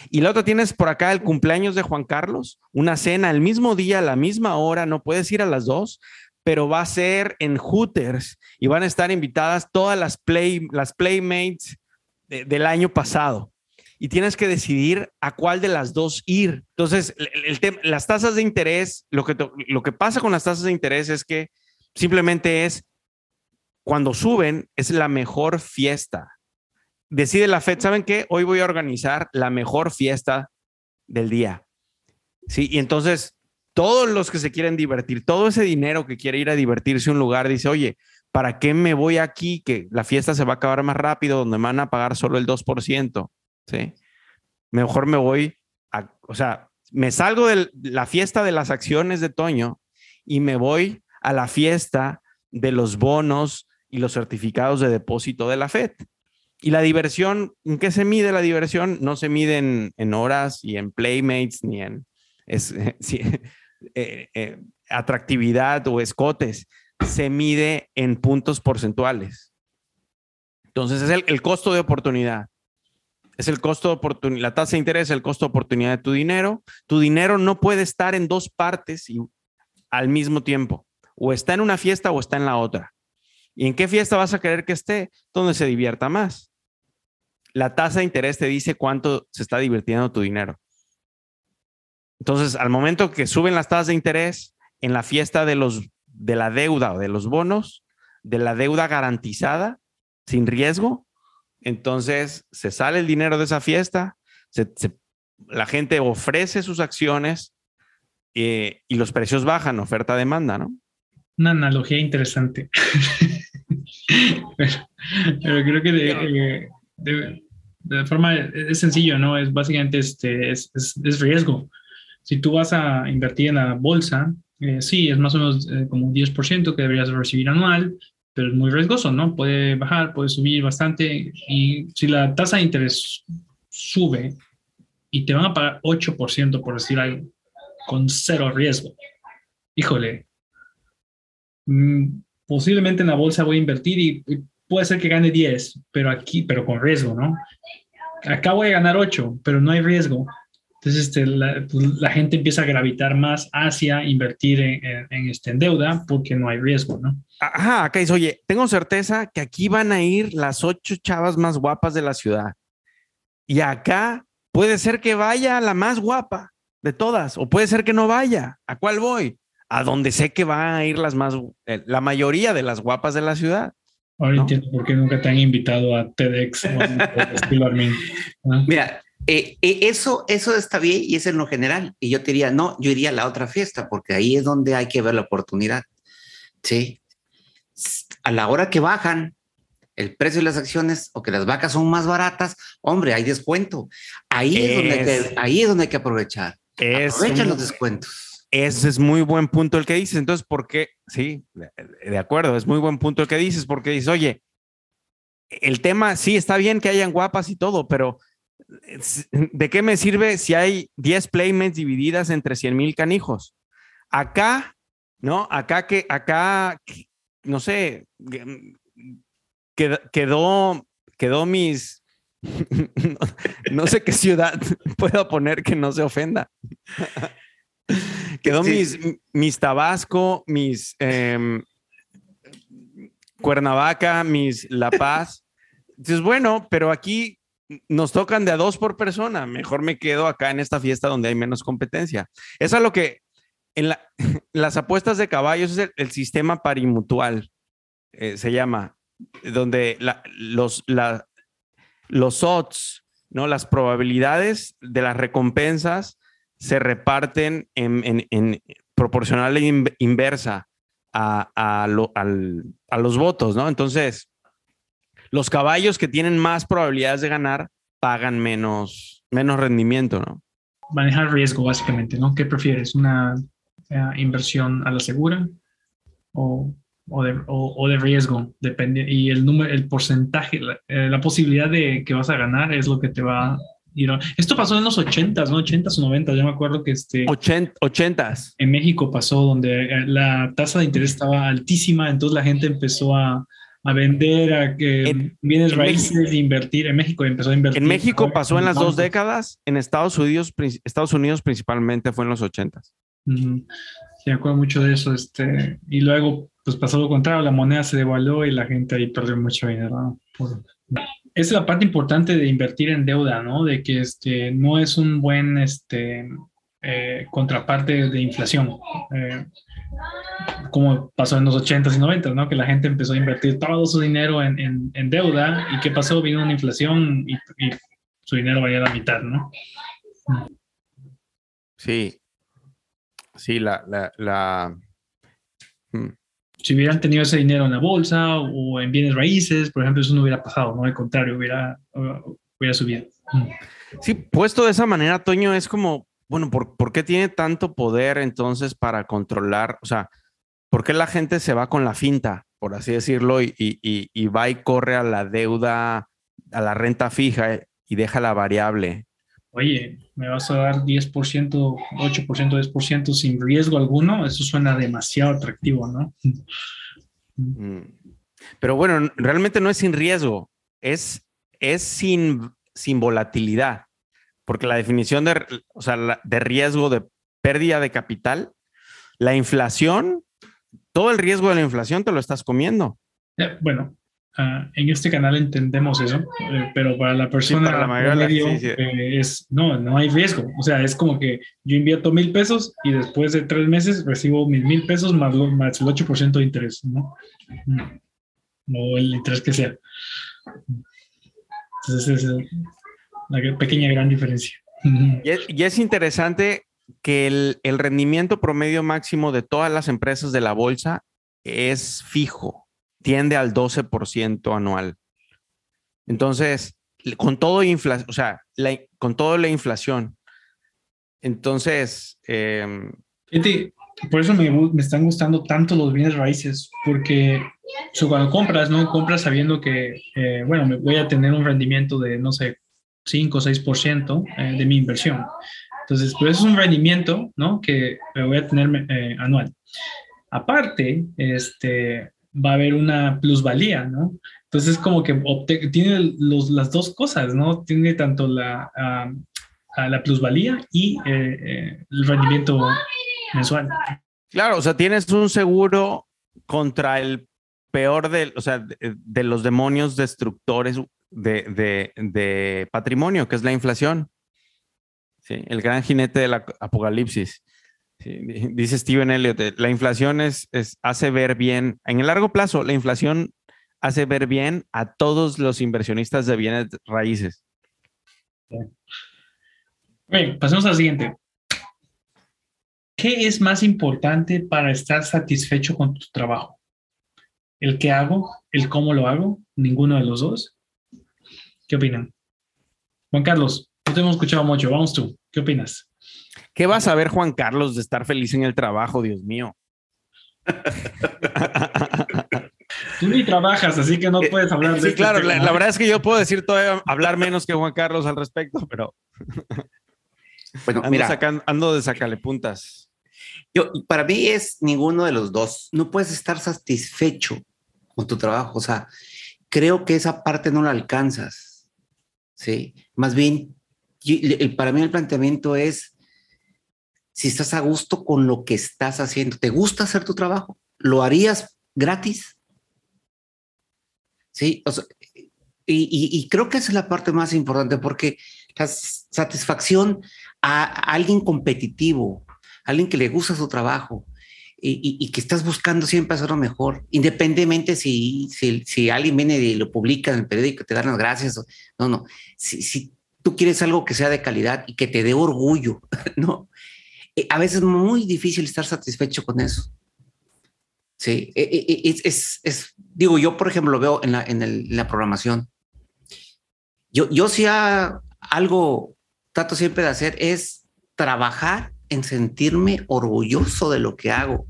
C: Y la otra tienes por acá el cumpleaños de Juan Carlos, una cena el mismo día, a la misma hora, no puedes ir a las dos, pero va a ser en Hooters y van a estar invitadas todas las, play, las Playmates del año pasado. Y tienes que decidir a cuál de las dos ir. Entonces, el, las tasas de interés, lo que, lo que pasa con las tasas de interés es que simplemente es cuando suben, es la mejor fiesta. Decide la FED, ¿saben qué? Hoy voy a organizar la mejor fiesta del día. Sí, y entonces todos los que se quieren divertir, todo ese dinero que quiere ir a divertirse a un lugar, dice, oye, ¿para qué me voy aquí? Que la fiesta se va a acabar más rápido, donde me van a pagar solo el 2%. ¿Sí? Mejor me voy a, o sea, me salgo de la fiesta de las acciones de Toño y me voy a la fiesta de los bonos y los certificados de depósito de la FED. Y la diversión, ¿en qué se mide la diversión? No se mide en, horas y en playmates ni en... Eh, eh, atractividad o escotes se mide en puntos porcentuales. Entonces es el, costo de oportunidad. Es el costo de oportunidad. La tasa de interés el costo de oportunidad de tu dinero. Tu dinero no puede estar en dos partes y, al mismo tiempo. O está en una fiesta o está en la otra. ¿Y en qué fiesta vas a querer que esté? Donde se divierta más. La tasa de interés te dice cuánto se está divirtiendo tu dinero. Entonces, al momento que suben las tasas de interés en la fiesta de, los, de la deuda o de los bonos, de la deuda garantizada, sin riesgo, entonces se sale el dinero de esa fiesta, la gente ofrece sus acciones eh, y los precios bajan, oferta-demanda, ¿no?
A: Una analogía interesante. pero, creo que de, de, forma es sencillo, ¿no? Es básicamente este, es, es riesgo si tú vas a invertir en la bolsa, eh, sí, es más o menos eh, como un 10% que deberías recibir anual, pero es muy riesgoso, ¿no? Puede bajar, puede subir bastante. Y si la tasa de interés sube y te van a pagar 8%, por decir algo, con cero riesgo, híjole, mm, posiblemente en la bolsa voy a invertir y, puede ser que gane 10, pero aquí, pero con riesgo, ¿no? Acá voy a ganar 8, pero no hay riesgo. Entonces, este, pues, la, gente empieza a gravitar más hacia invertir en, en, este, en deuda porque no hay riesgo, ¿no?
C: Ajá, acá dice, oye, tengo certeza que aquí van a ir las ocho chavas más guapas de la ciudad. Y acá puede ser que vaya la más guapa de todas, o puede ser que no vaya. ¿A cuál voy? A donde sé que van a ir las más, eh, la mayoría de las guapas de la ciudad.
A: Ahora entiendo por qué nunca te han invitado a TEDx o
B: Mira, eh, eh, eso, eso está bien y es en lo general. Y yo te diría, no, yo iría a la otra fiesta porque ahí es donde hay que ver la oportunidad. Sí. A la hora que bajan el precio de las acciones o que las vacas son más baratas, hombre, hay descuento. Ahí es, donde, hay que, ahí es donde hay que aprovechar. Aprovechan los descuentos.
C: Ese es muy buen punto el que dices. Entonces, ¿por qué? Sí, de acuerdo, es muy buen punto el que dices, porque dices, oye, el tema, sí, está bien que hayan guapas y todo, pero ¿de qué me sirve si hay 10 playmates divididas entre 100 mil canijos? Acá, ¿no? Acá que, acá, no sé, quedó, quedó mis, no, sé qué ciudad puedo poner que no se ofenda. Quedó mis, mis Tabasco, mis em, Cuernavaca, mis La Paz. Entonces, bueno, pero aquí nos tocan de a dos por persona. Mejor me quedo acá en esta fiesta donde hay menos competencia. Eso es lo que en las apuestas de caballos es el, sistema parimutual, eh, se llama. donde los, los odds, ¿no? las probabilidades de las recompensas se reparten en, proporcional e inversa a, los votos, ¿no? Entonces, los caballos que tienen más probabilidades de ganar pagan menos, menos rendimiento, ¿no?
A: Manejar riesgo, básicamente, ¿no? ¿Qué prefieres? ¿Una eh, inversión a la segura o, o, de, o, de, riesgo? Depende. Y el número, el porcentaje, la, eh, la posibilidad de que vas a ganar es lo que te va esto pasó en los 80s, ¿no? 80s o 90 yo me acuerdo que este...
C: 80s.
A: En México pasó donde eh, la tasa de interés estaba altísima, entonces la gente empezó a, a vender, a que bienes raíces, invertir. En México empezó a invertir.
C: En México pasó en las dos décadas, en Estados Unidos, Estados Unidos principalmente fue en los 80s.
A: Sí, me acuerdo mucho de eso. Este, y luego, pues pasó lo contrario, la moneda se devaluó y la gente ahí perdió mucho dinero. ¿no? es la parte importante de invertir en deuda, ¿no? De que este, no es un buen este, eh, contraparte de inflación. Eh, como pasó en los 80s y 90s, ¿no? Que la gente empezó a invertir todo su dinero en, en, deuda y ¿qué pasó? Vino una inflación y, su dinero vaya a la mitad, ¿no?
C: Sí. Sí, la... la, la...
A: Hmm si hubieran tenido ese dinero en la bolsa o en bienes raíces, por ejemplo, eso no hubiera pasado, ¿no? Al contrario, hubiera, hubiera subido. Mm.
C: Sí, puesto de esa manera, Toño, es como, bueno, ¿por, ¿por, qué tiene tanto poder entonces para controlar? O sea, ¿por qué la gente se va con la finta, por así decirlo, y, y, y va y corre a la deuda, a la renta fija y deja la variable?
A: oye, me vas a dar 10%, 8%, 10% sin riesgo alguno, eso suena demasiado atractivo, ¿no?
C: Mm. Pero bueno, realmente no es sin riesgo, es, es sin, sin volatilidad, porque la definición de, o sea, de riesgo de pérdida de capital, la inflación, todo el riesgo de la inflación te lo estás comiendo.
A: Eh, bueno, Ah, en este canal entendemos eso, eh, pero para la persona la mayoría eh, es, no, no hay riesgo. O sea, es como que yo invierto mil pesos y después de tres meses recibo mil mil pesos más, más el 8% de interés, ¿no? Mm. O el interés que sea. Entonces, una pequeña gran diferencia.
C: Y es, y es interesante que el, el rendimiento promedio máximo de todas las empresas de la bolsa es fijo tiende al 12% anual. Entonces, con todo inflación, o sea, con toda la inflación. Entonces,
A: eh, por eso me, me, están gustando tanto los bienes raíces, porque cuando compras, ¿no? Compras sabiendo que, eh, bueno, me voy a tener un rendimiento de, no sé, 5 o 6% eh, de mi inversión. Entonces, pues es un rendimiento, ¿no? Que voy a tener eh, anual. Aparte, este, va a haber una plusvalía, ¿no? Entonces, como que tiene los, las dos cosas, ¿no? Tiene tanto la, la plusvalía y eh, eh, el rendimiento mensual.
C: Claro, o sea, tienes un seguro contra el peor de, o sea, de, los demonios destructores de, de, patrimonio, que es la inflación. El gran jinete del apocalipsis dice Steven Elliott, eh, la inflación es, hace ver bien, en el largo plazo, la inflación hace ver bien a todos los inversionistas de bienes raíces.
A: Bien, pasemos al siguiente. ¿Qué es más importante para estar satisfecho con tu trabajo? ¿El qué hago? ¿El cómo lo hago? ¿Ninguno de los dos? ¿Qué opinan? Juan Carlos, no te hemos escuchado mucho. Vamos tú. ¿Qué opinas?
C: ¿Qué vas a ver, Juan Carlos, de estar feliz en el trabajo, Dios mío?
A: Tú ni trabajas, así que no eh, puedes hablar de
C: Sí, este claro, la, verdad es que yo puedo decir todavía hablar menos que Juan Carlos al respecto, pero.
B: Bueno, ando mira,
C: ando de sacale puntas.
B: Yo, para mí es ninguno de los dos. No puedes estar satisfecho con tu trabajo. O sea, creo que esa parte no la alcanzas. Sí, más bien, para mí el planteamiento es si estás a gusto con lo que estás haciendo. ¿Te gusta hacer tu trabajo? ¿Lo harías gratis? Sí, y, creo que esa es la parte más importante porque la satisfacción a, alguien competitivo, alguien que le gusta su trabajo, y, que estás buscando siempre hacerlo mejor, independientemente si, si, si, alguien viene y lo publica en el periódico, te dan las gracias. no, no. Si, si tú quieres algo que sea de calidad y que te dé orgullo, ¿no? Eh, a veces es muy difícil estar satisfecho con eso. Sí, e, e, e, es, es, es, digo, yo por ejemplo lo veo en la, en, el, en la programación. Yo, yo sí algo trato siempre de hacer es trabajar en sentirme orgulloso de lo que hago.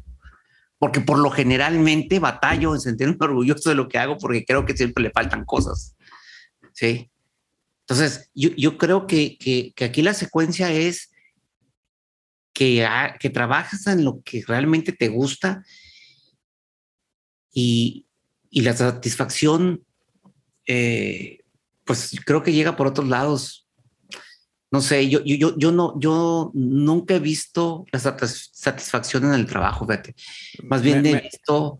B: Porque por lo generalmente batallo en sentirme orgulloso de lo que hago porque creo que siempre le faltan cosas. Sí. Entonces, yo, yo creo que, que, aquí la secuencia es que, que trabajas en lo que realmente te gusta y, y la satisfacción, eh, pues creo que llega por otros lados no sé, yo, yo, yo, no, yo nunca he visto la satisfacción en el trabajo, fíjate. Más bien he visto,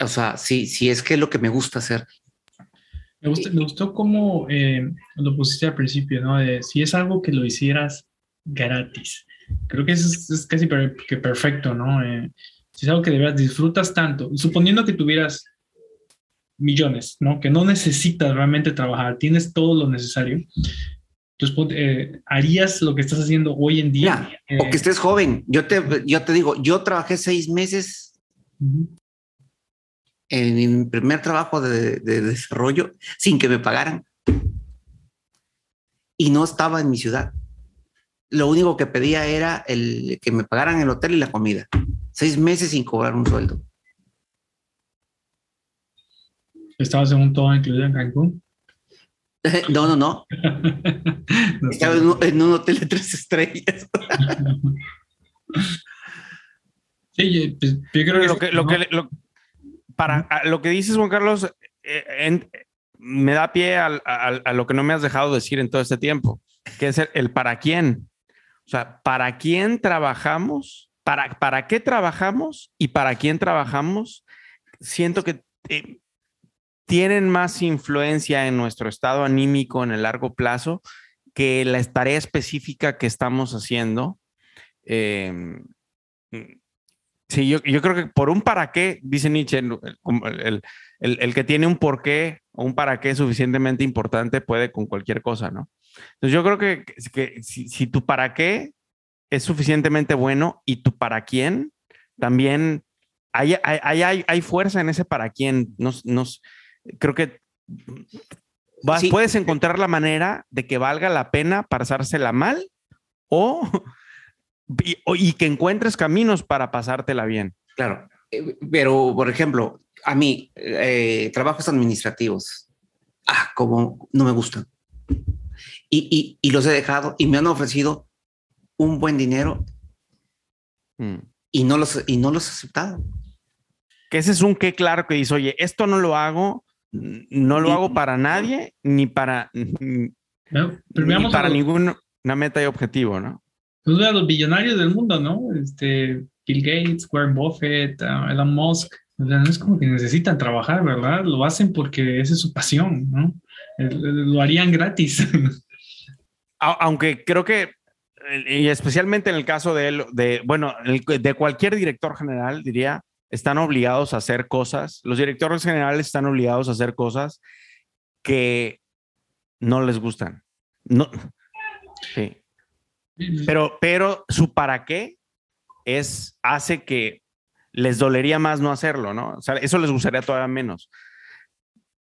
B: o sea, sí, sí es que es lo que me gusta hacer.
A: Me, me gustó cómo eh, lo pusiste al principio, ¿no? De si es algo que lo hicieras gratis. Creo que eso es, casi que perfecto, ¿no? Eh, si es algo que de verdad disfrutas tanto, suponiendo que tuvieras millones, ¿no? Que no necesitas realmente trabajar, tienes todo lo necesario. Entonces, eh, ¿harías lo que estás haciendo hoy en día?
B: o que estés joven. Yo te, yo te digo, yo trabajé seis meses en mi primer trabajo de, desarrollo sin que me pagaran. Y no estaba en mi ciudad. Lo único que pedía era el que me pagaran el hotel y la comida. Seis meses sin cobrar un sueldo.
A: ¿Estabas en un todo incluido en Cancún?
B: No, no, no. Estaba en un, hotel de tres estrellas.
A: sí, pues, yo creo
C: que lo que, lo que para lo que dices, Juan Carlos, eh, me da pie a, lo que no me has dejado decir en todo este tiempo, que es el, para quién. O sea, ¿para quién trabajamos? ¿Para, ¿Para qué trabajamos? ¿Y para quién trabajamos? Siento que eh, tienen más influencia en nuestro estado anímico en el largo plazo que la tarea específica que estamos haciendo. Em, sí, yo, creo que por un para qué, dice Nietzsche, el, que tiene un por qué o un para qué suficientemente importante puede con cualquier cosa, ¿no? Entonces yo creo que, que si, tu para qué es suficientemente bueno y tu para quién también hay, hay, hay, fuerza en ese para quién. Nos, nos, creo que puedes encontrar la manera de que valga la pena pasársela mal o y, que encuentres caminos para pasártela bien.
B: Claro, eh, pero por ejemplo, a mí, eh, trabajos administrativos, ah, como no me gustan. Y, los he dejado y me han ofrecido un buen dinero mm. y, no los, y no los he aceptado.
C: Que ese es un qué claro que dice, oye, esto no lo hago no lo hago para nadie ni para, para ninguna meta y objetivo, ¿no?
A: Uno de los billonarios del mundo, ¿no? Este, Bill Gates, Warren Buffett, uh, Elon Musk. no es como que necesitan trabajar, ¿verdad? Lo hacen porque esa es su pasión, ¿no? Lo harían gratis.
C: Aunque creo que, y especialmente en el caso de él, de, bueno, de cualquier director general, diría, están obligados a hacer cosas, los directores generales están obligados a hacer cosas que no les gustan. No. Sí. Pero, pero su para qué es, hace que les dolería más no hacerlo, ¿no? O sea, eso les gustaría todavía menos.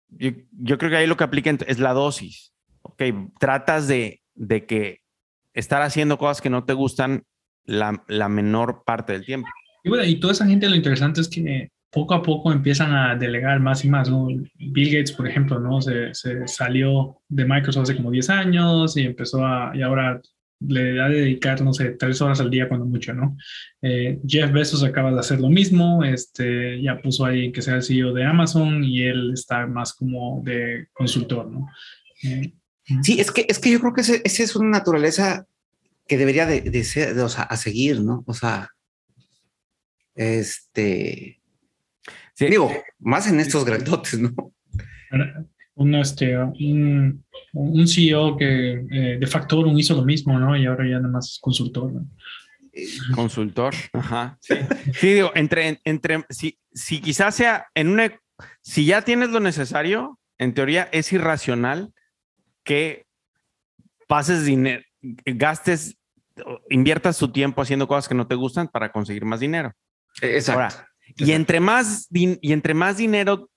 C: Yo, creo que ahí lo que aplica es la dosis. Ok, tratas de, de que estar haciendo cosas que no te gustan la, la menor parte del tiempo.
A: Y bueno, y toda esa gente lo interesante es que poco a poco empiezan a delegar más y más, ¿no? Bill Gates, por ejemplo, ¿no? Se, se salió de Microsoft hace como 10 años y empezó a, y ahora le da a dedicar, no sé, tres horas al día cuando mucho, ¿no? Eh, Jeff Bezos acaba de hacer lo mismo, este, ya puso ahí que sea el CEO de Amazon y él está más como de consultor, ¿no?
B: Eh, sí, es que, es que yo creo que esa es una naturaleza que debería de, de ser, o sea, a seguir, ¿no? O sea, este. Digo, más en estos grandotes, ¿no?
A: Un, este, un, un CEO que eh, de Factorum hizo lo mismo, ¿no? Y ahora ya nada más es consultor, ¿no?
C: Consultor. Ajá. Sí, sí digo, entre, entre, si, si quizás sea en una, si ya tienes lo necesario, en teoría es irracional que pases dinero, gastes, inviertas tu tiempo haciendo cosas que no te gustan para conseguir más dinero.
B: Exacto.
C: y entre más, y entre más dinero,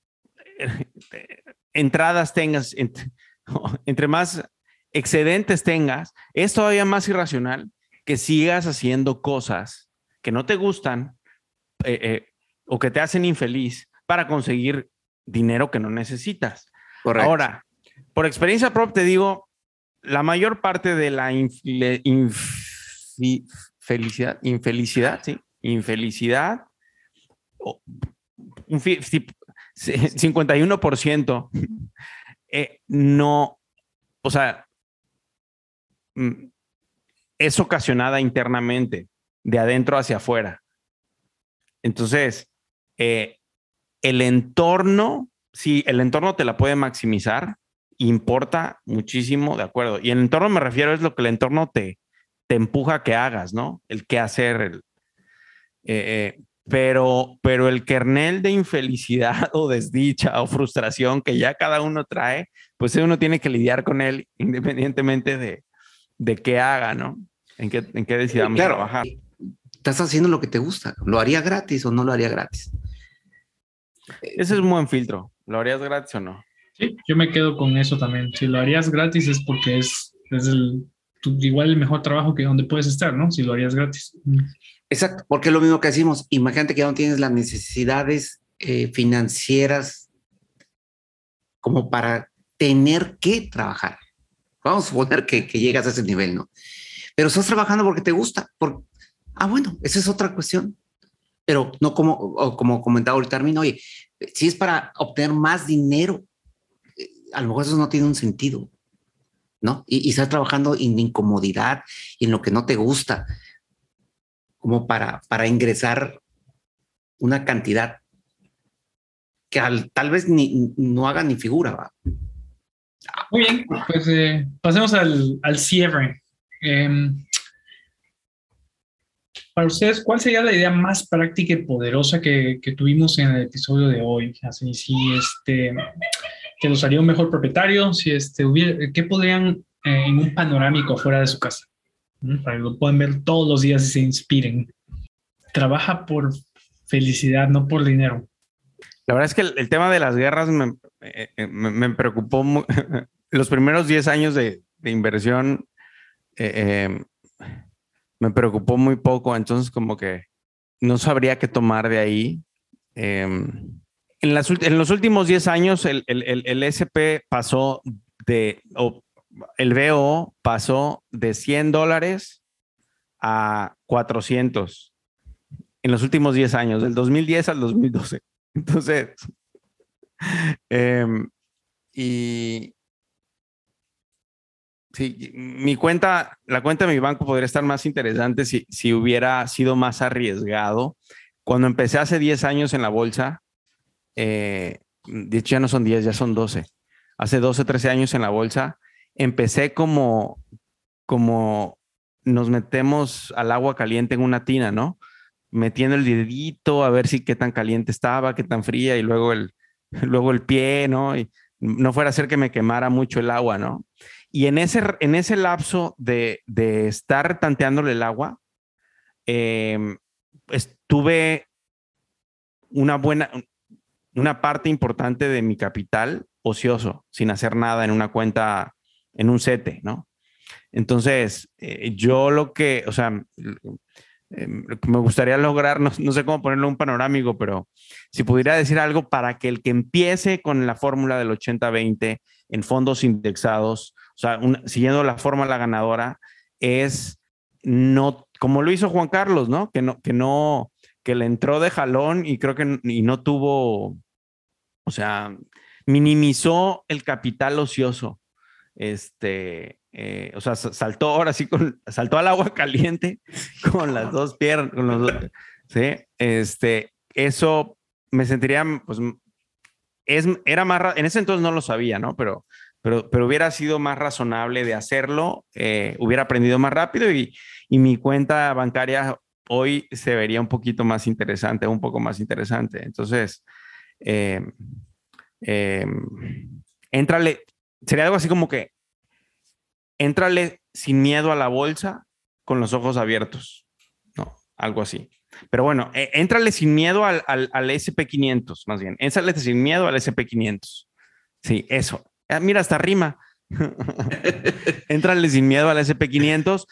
C: eh, entradas tengas, entre más excedentes tengas, es todavía más irracional que sigas haciendo cosas que no te gustan eh, eh, o que te hacen infeliz para conseguir dinero que no necesitas. Ahora, por experiencia propia te digo, la mayor parte de la infelicidad, infelicidad, sí, infelicidad, un 51% eh, no, o sea, mm, es ocasionada internamente, de adentro hacia afuera. Entonces, eh, el entorno, sí, el entorno te la puede maximizar, importa muchísimo, de acuerdo. Y el entorno me refiero es lo que el entorno te, te empuja a que hagas, ¿no? El qué hacer. El, eh, eh, pero, pero el kernel de infelicidad o desdicha o frustración que ya cada uno trae, pues uno tiene que lidiar con él independientemente de, de qué haga, ¿no? En qué, en qué decidamos trabajar.
B: Estás haciendo lo que te gusta. ¿Lo haría gratis o no lo haría gratis?
C: Ese es un buen filtro. ¿Lo harías gratis o no?
A: Sí, yo me quedo con eso también. Si lo harías gratis es porque es, es el, igual el mejor trabajo que donde puedes estar, ¿no? Si lo harías gratis.
B: Exacto, porque es lo mismo que decimos. Imagínate que ya no tienes las necesidades eh, financieras como para tener que trabajar. Vamos a suponer que, que, llegas a ese nivel, ¿no? Pero estás trabajando porque te gusta. Por... Ah, bueno, esa es otra cuestión. Pero no como, como comentaba ahorita Armin, oye, si es para obtener más dinero, a lo mejor eso no tiene un sentido, ¿no? Y, y estás trabajando en incomodidad en lo que no te gusta, como para, para ingresar una cantidad que tal vez ni, no haga ni figura. ¿va?
A: Muy bien, pues eh, pasemos al, al cierre. Em, para ustedes, ¿cuál sería la idea más práctica y poderosa que, que tuvimos en el episodio de hoy? Así, si este, que los haría un mejor propietario, si este, hubiera, ¿qué podrían eh, en un panorámico fuera de su casa? Para que lo puedan ver todos los días y se inspiren. Trabaja por felicidad, no por dinero.
C: La verdad es que el, tema de las guerras me, eh, eh, me, preocupó los primeros 10 años de, inversión. me preocupó muy poco, entonces como que no sabría qué tomar de ahí. Em, en, los últimos 10 años, el, SP pasó de, el BO pasó de 100 dólares a 400 en los últimos 10 años, del 2010 al 2012. Entonces, em, y sí, mi cuenta, la cuenta de mi banco podría estar más interesante si, si hubiera sido más arriesgado. Cuando empecé hace 10 años en la bolsa, eh, de hecho ya no son 10, ya son 12. Hace 12, 13 años en la bolsa, empecé como, como nos metemos al agua caliente en una tina, ¿no? Metiendo el dedito a ver si qué tan caliente estaba, qué tan fría y luego el, luego el pie, ¿no? Y no fuera a ser que me quemara mucho el agua, ¿no? Y en ese, en ese lapso de, de estar tanteándole el agua, eh, estuve una buena, una parte importante de mi capital ocioso, sin hacer nada en una cuenta, en un sete, ¿no? Entonces, eh, yo lo que, o sea, eh, me gustaría lograr, no, sé cómo ponerlo un panorámico, pero si pudiera decir algo para que el que empiece con la fórmula del 80-20 en fondos indexados, o sea, siguiendo la fórmula ganadora, es no, como lo hizo Juan Carlos, ¿no? Que no, que no, que le entró de jalón y creo que y no tuvo o sea, minimizó el capital ocioso. Este, eh, o sea, saltó ahora sí con, saltó al agua caliente con las dos piernas, con los dos, sí, este, eso me sentiría, pues, es, era más, en ese entonces no lo sabía, ¿no? Pero, pero, pero hubiera sido más razonable de hacerlo, eh, hubiera aprendido más rápido y, y mi cuenta bancaria hoy se vería un poquito más interesante, un poco más interesante. Entonces, eh, eh, éntrale, sería algo así como que, éntrale sin miedo a la bolsa con los ojos abiertos, ¿no? Algo así. Pero bueno, eh, éntrale sin miedo al, al, al SP500, más bien. Éntrale sin miedo al SP500. Sí, eso. Ah, mira, hasta rima. éntrale sin miedo al SP500.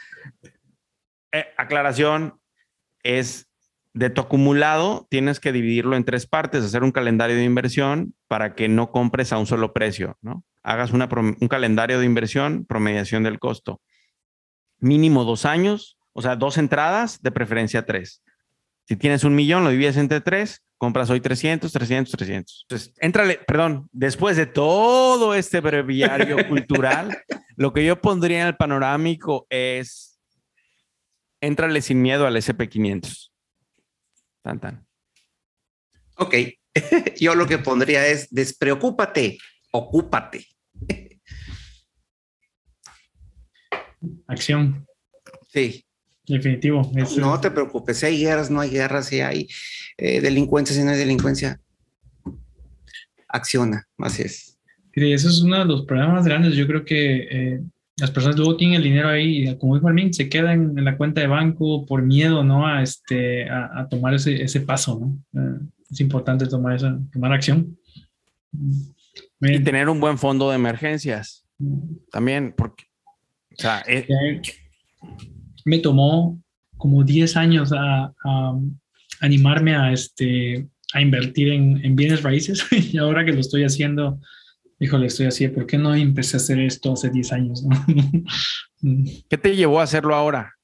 C: Eh, aclaración, es de tu acumulado, tienes que dividirlo en tres partes, hacer un calendario de inversión para que no compres a un solo precio, ¿no? Hagas una, un calendario de inversión, promediación del costo. Mínimo dos años, o sea, dos entradas, de preferencia tres. Si tienes un millón, lo divides entre tres, compras hoy 300, 300, 300. Entonces, éntrale, perdón, después de todo este breviario cultural, lo que yo pondría en el panorámico es, éntrale sin miedo al SP500. Tan, tan.
B: Ok, yo lo que pondría es, despreocúpate, ocúpate.
A: Acción.
B: Sí.
A: Definitivo.
B: Es, no te preocupes, si hay guerras, no hay guerras, si hay eh, delincuencia, si no hay delincuencia, acciona, así es.
A: Y eso es uno de los problemas más grandes. Yo creo que eh, las personas luego tienen el dinero ahí y como dijo Armin, se quedan en la cuenta de banco por miedo, ¿no? A, este, a, a tomar ese, ese, paso, ¿no? Eh, es importante tomar, esa, tomar acción.
C: Y tener un buen fondo de emergencias. También, porque, o sea, es,
A: me tomó como 10 años a, a animarme a, este, a invertir en, en, bienes raíces y ahora que lo estoy haciendo, híjole, estoy así, ¿por qué no empecé a hacer esto hace 10 años? ¿no?
C: ¿Qué te llevó a hacerlo ahora?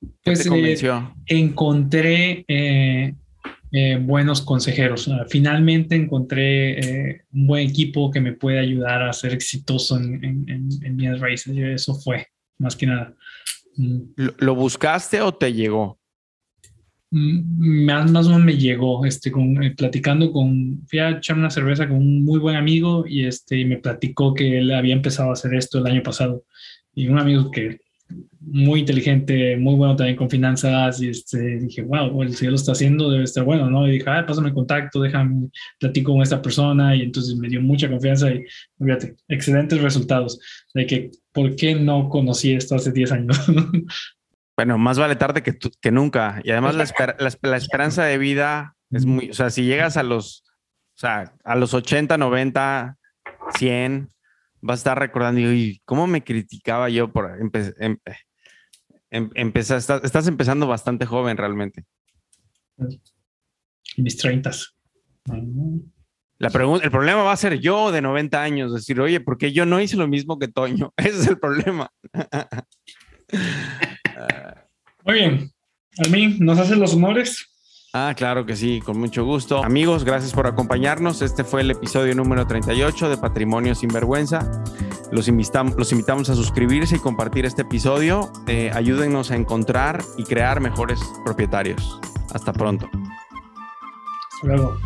A: ¿Qué pues, te convenció? Eh, encontré eh, eh, buenos consejeros. Uh, finalmente encontré eh, un buen equipo que me puede ayudar a ser exitoso en, en, en, en bienes raíces. Eso fue, más que nada.
C: ¿Lo, ¿Lo, buscaste o te llegó?
A: Más, más o menos me llegó, este, con, eh, platicando con, fui a echar una cerveza con un muy buen amigo y este, me platicó que él había empezado a hacer esto el año pasado. Y un amigo que muy inteligente, muy bueno también con finanzas y este, dije, wow, el él lo está haciendo debe estar bueno, ¿no? Y dije, ah, pásame el contacto, déjame, platico con esta persona y entonces me dio mucha confianza y fíjate, excelentes resultados de que, ¿por qué no conocí esto hace 10 años?
C: bueno, más vale tarde que, que nunca y además la, esper la, la, esperanza de vida es muy, o sea, si llegas a los, o sea, a los 80, 90, 100, vas a estar recordando, y cómo me criticaba yo por empe em em empezar, estás, estás, empezando bastante joven realmente.
A: Mis treintas.
C: La pregunta, el problema va a ser yo de 90 años, decir, oye, ¿por qué yo no hice lo mismo que Toño? Ese es el problema.
A: Muy bien. Almín, ¿nos hacen los honores?
C: Ah, claro que sí, con mucho gusto. Amigos, gracias por acompañarnos. Este fue el episodio número 38 de Patrimonio sin Vergüenza. Los, invitamos, los invitamos a suscribirse y compartir este episodio. Eh, ayúdennos a encontrar y crear mejores propietarios. Hasta pronto.
A: Hasta luego.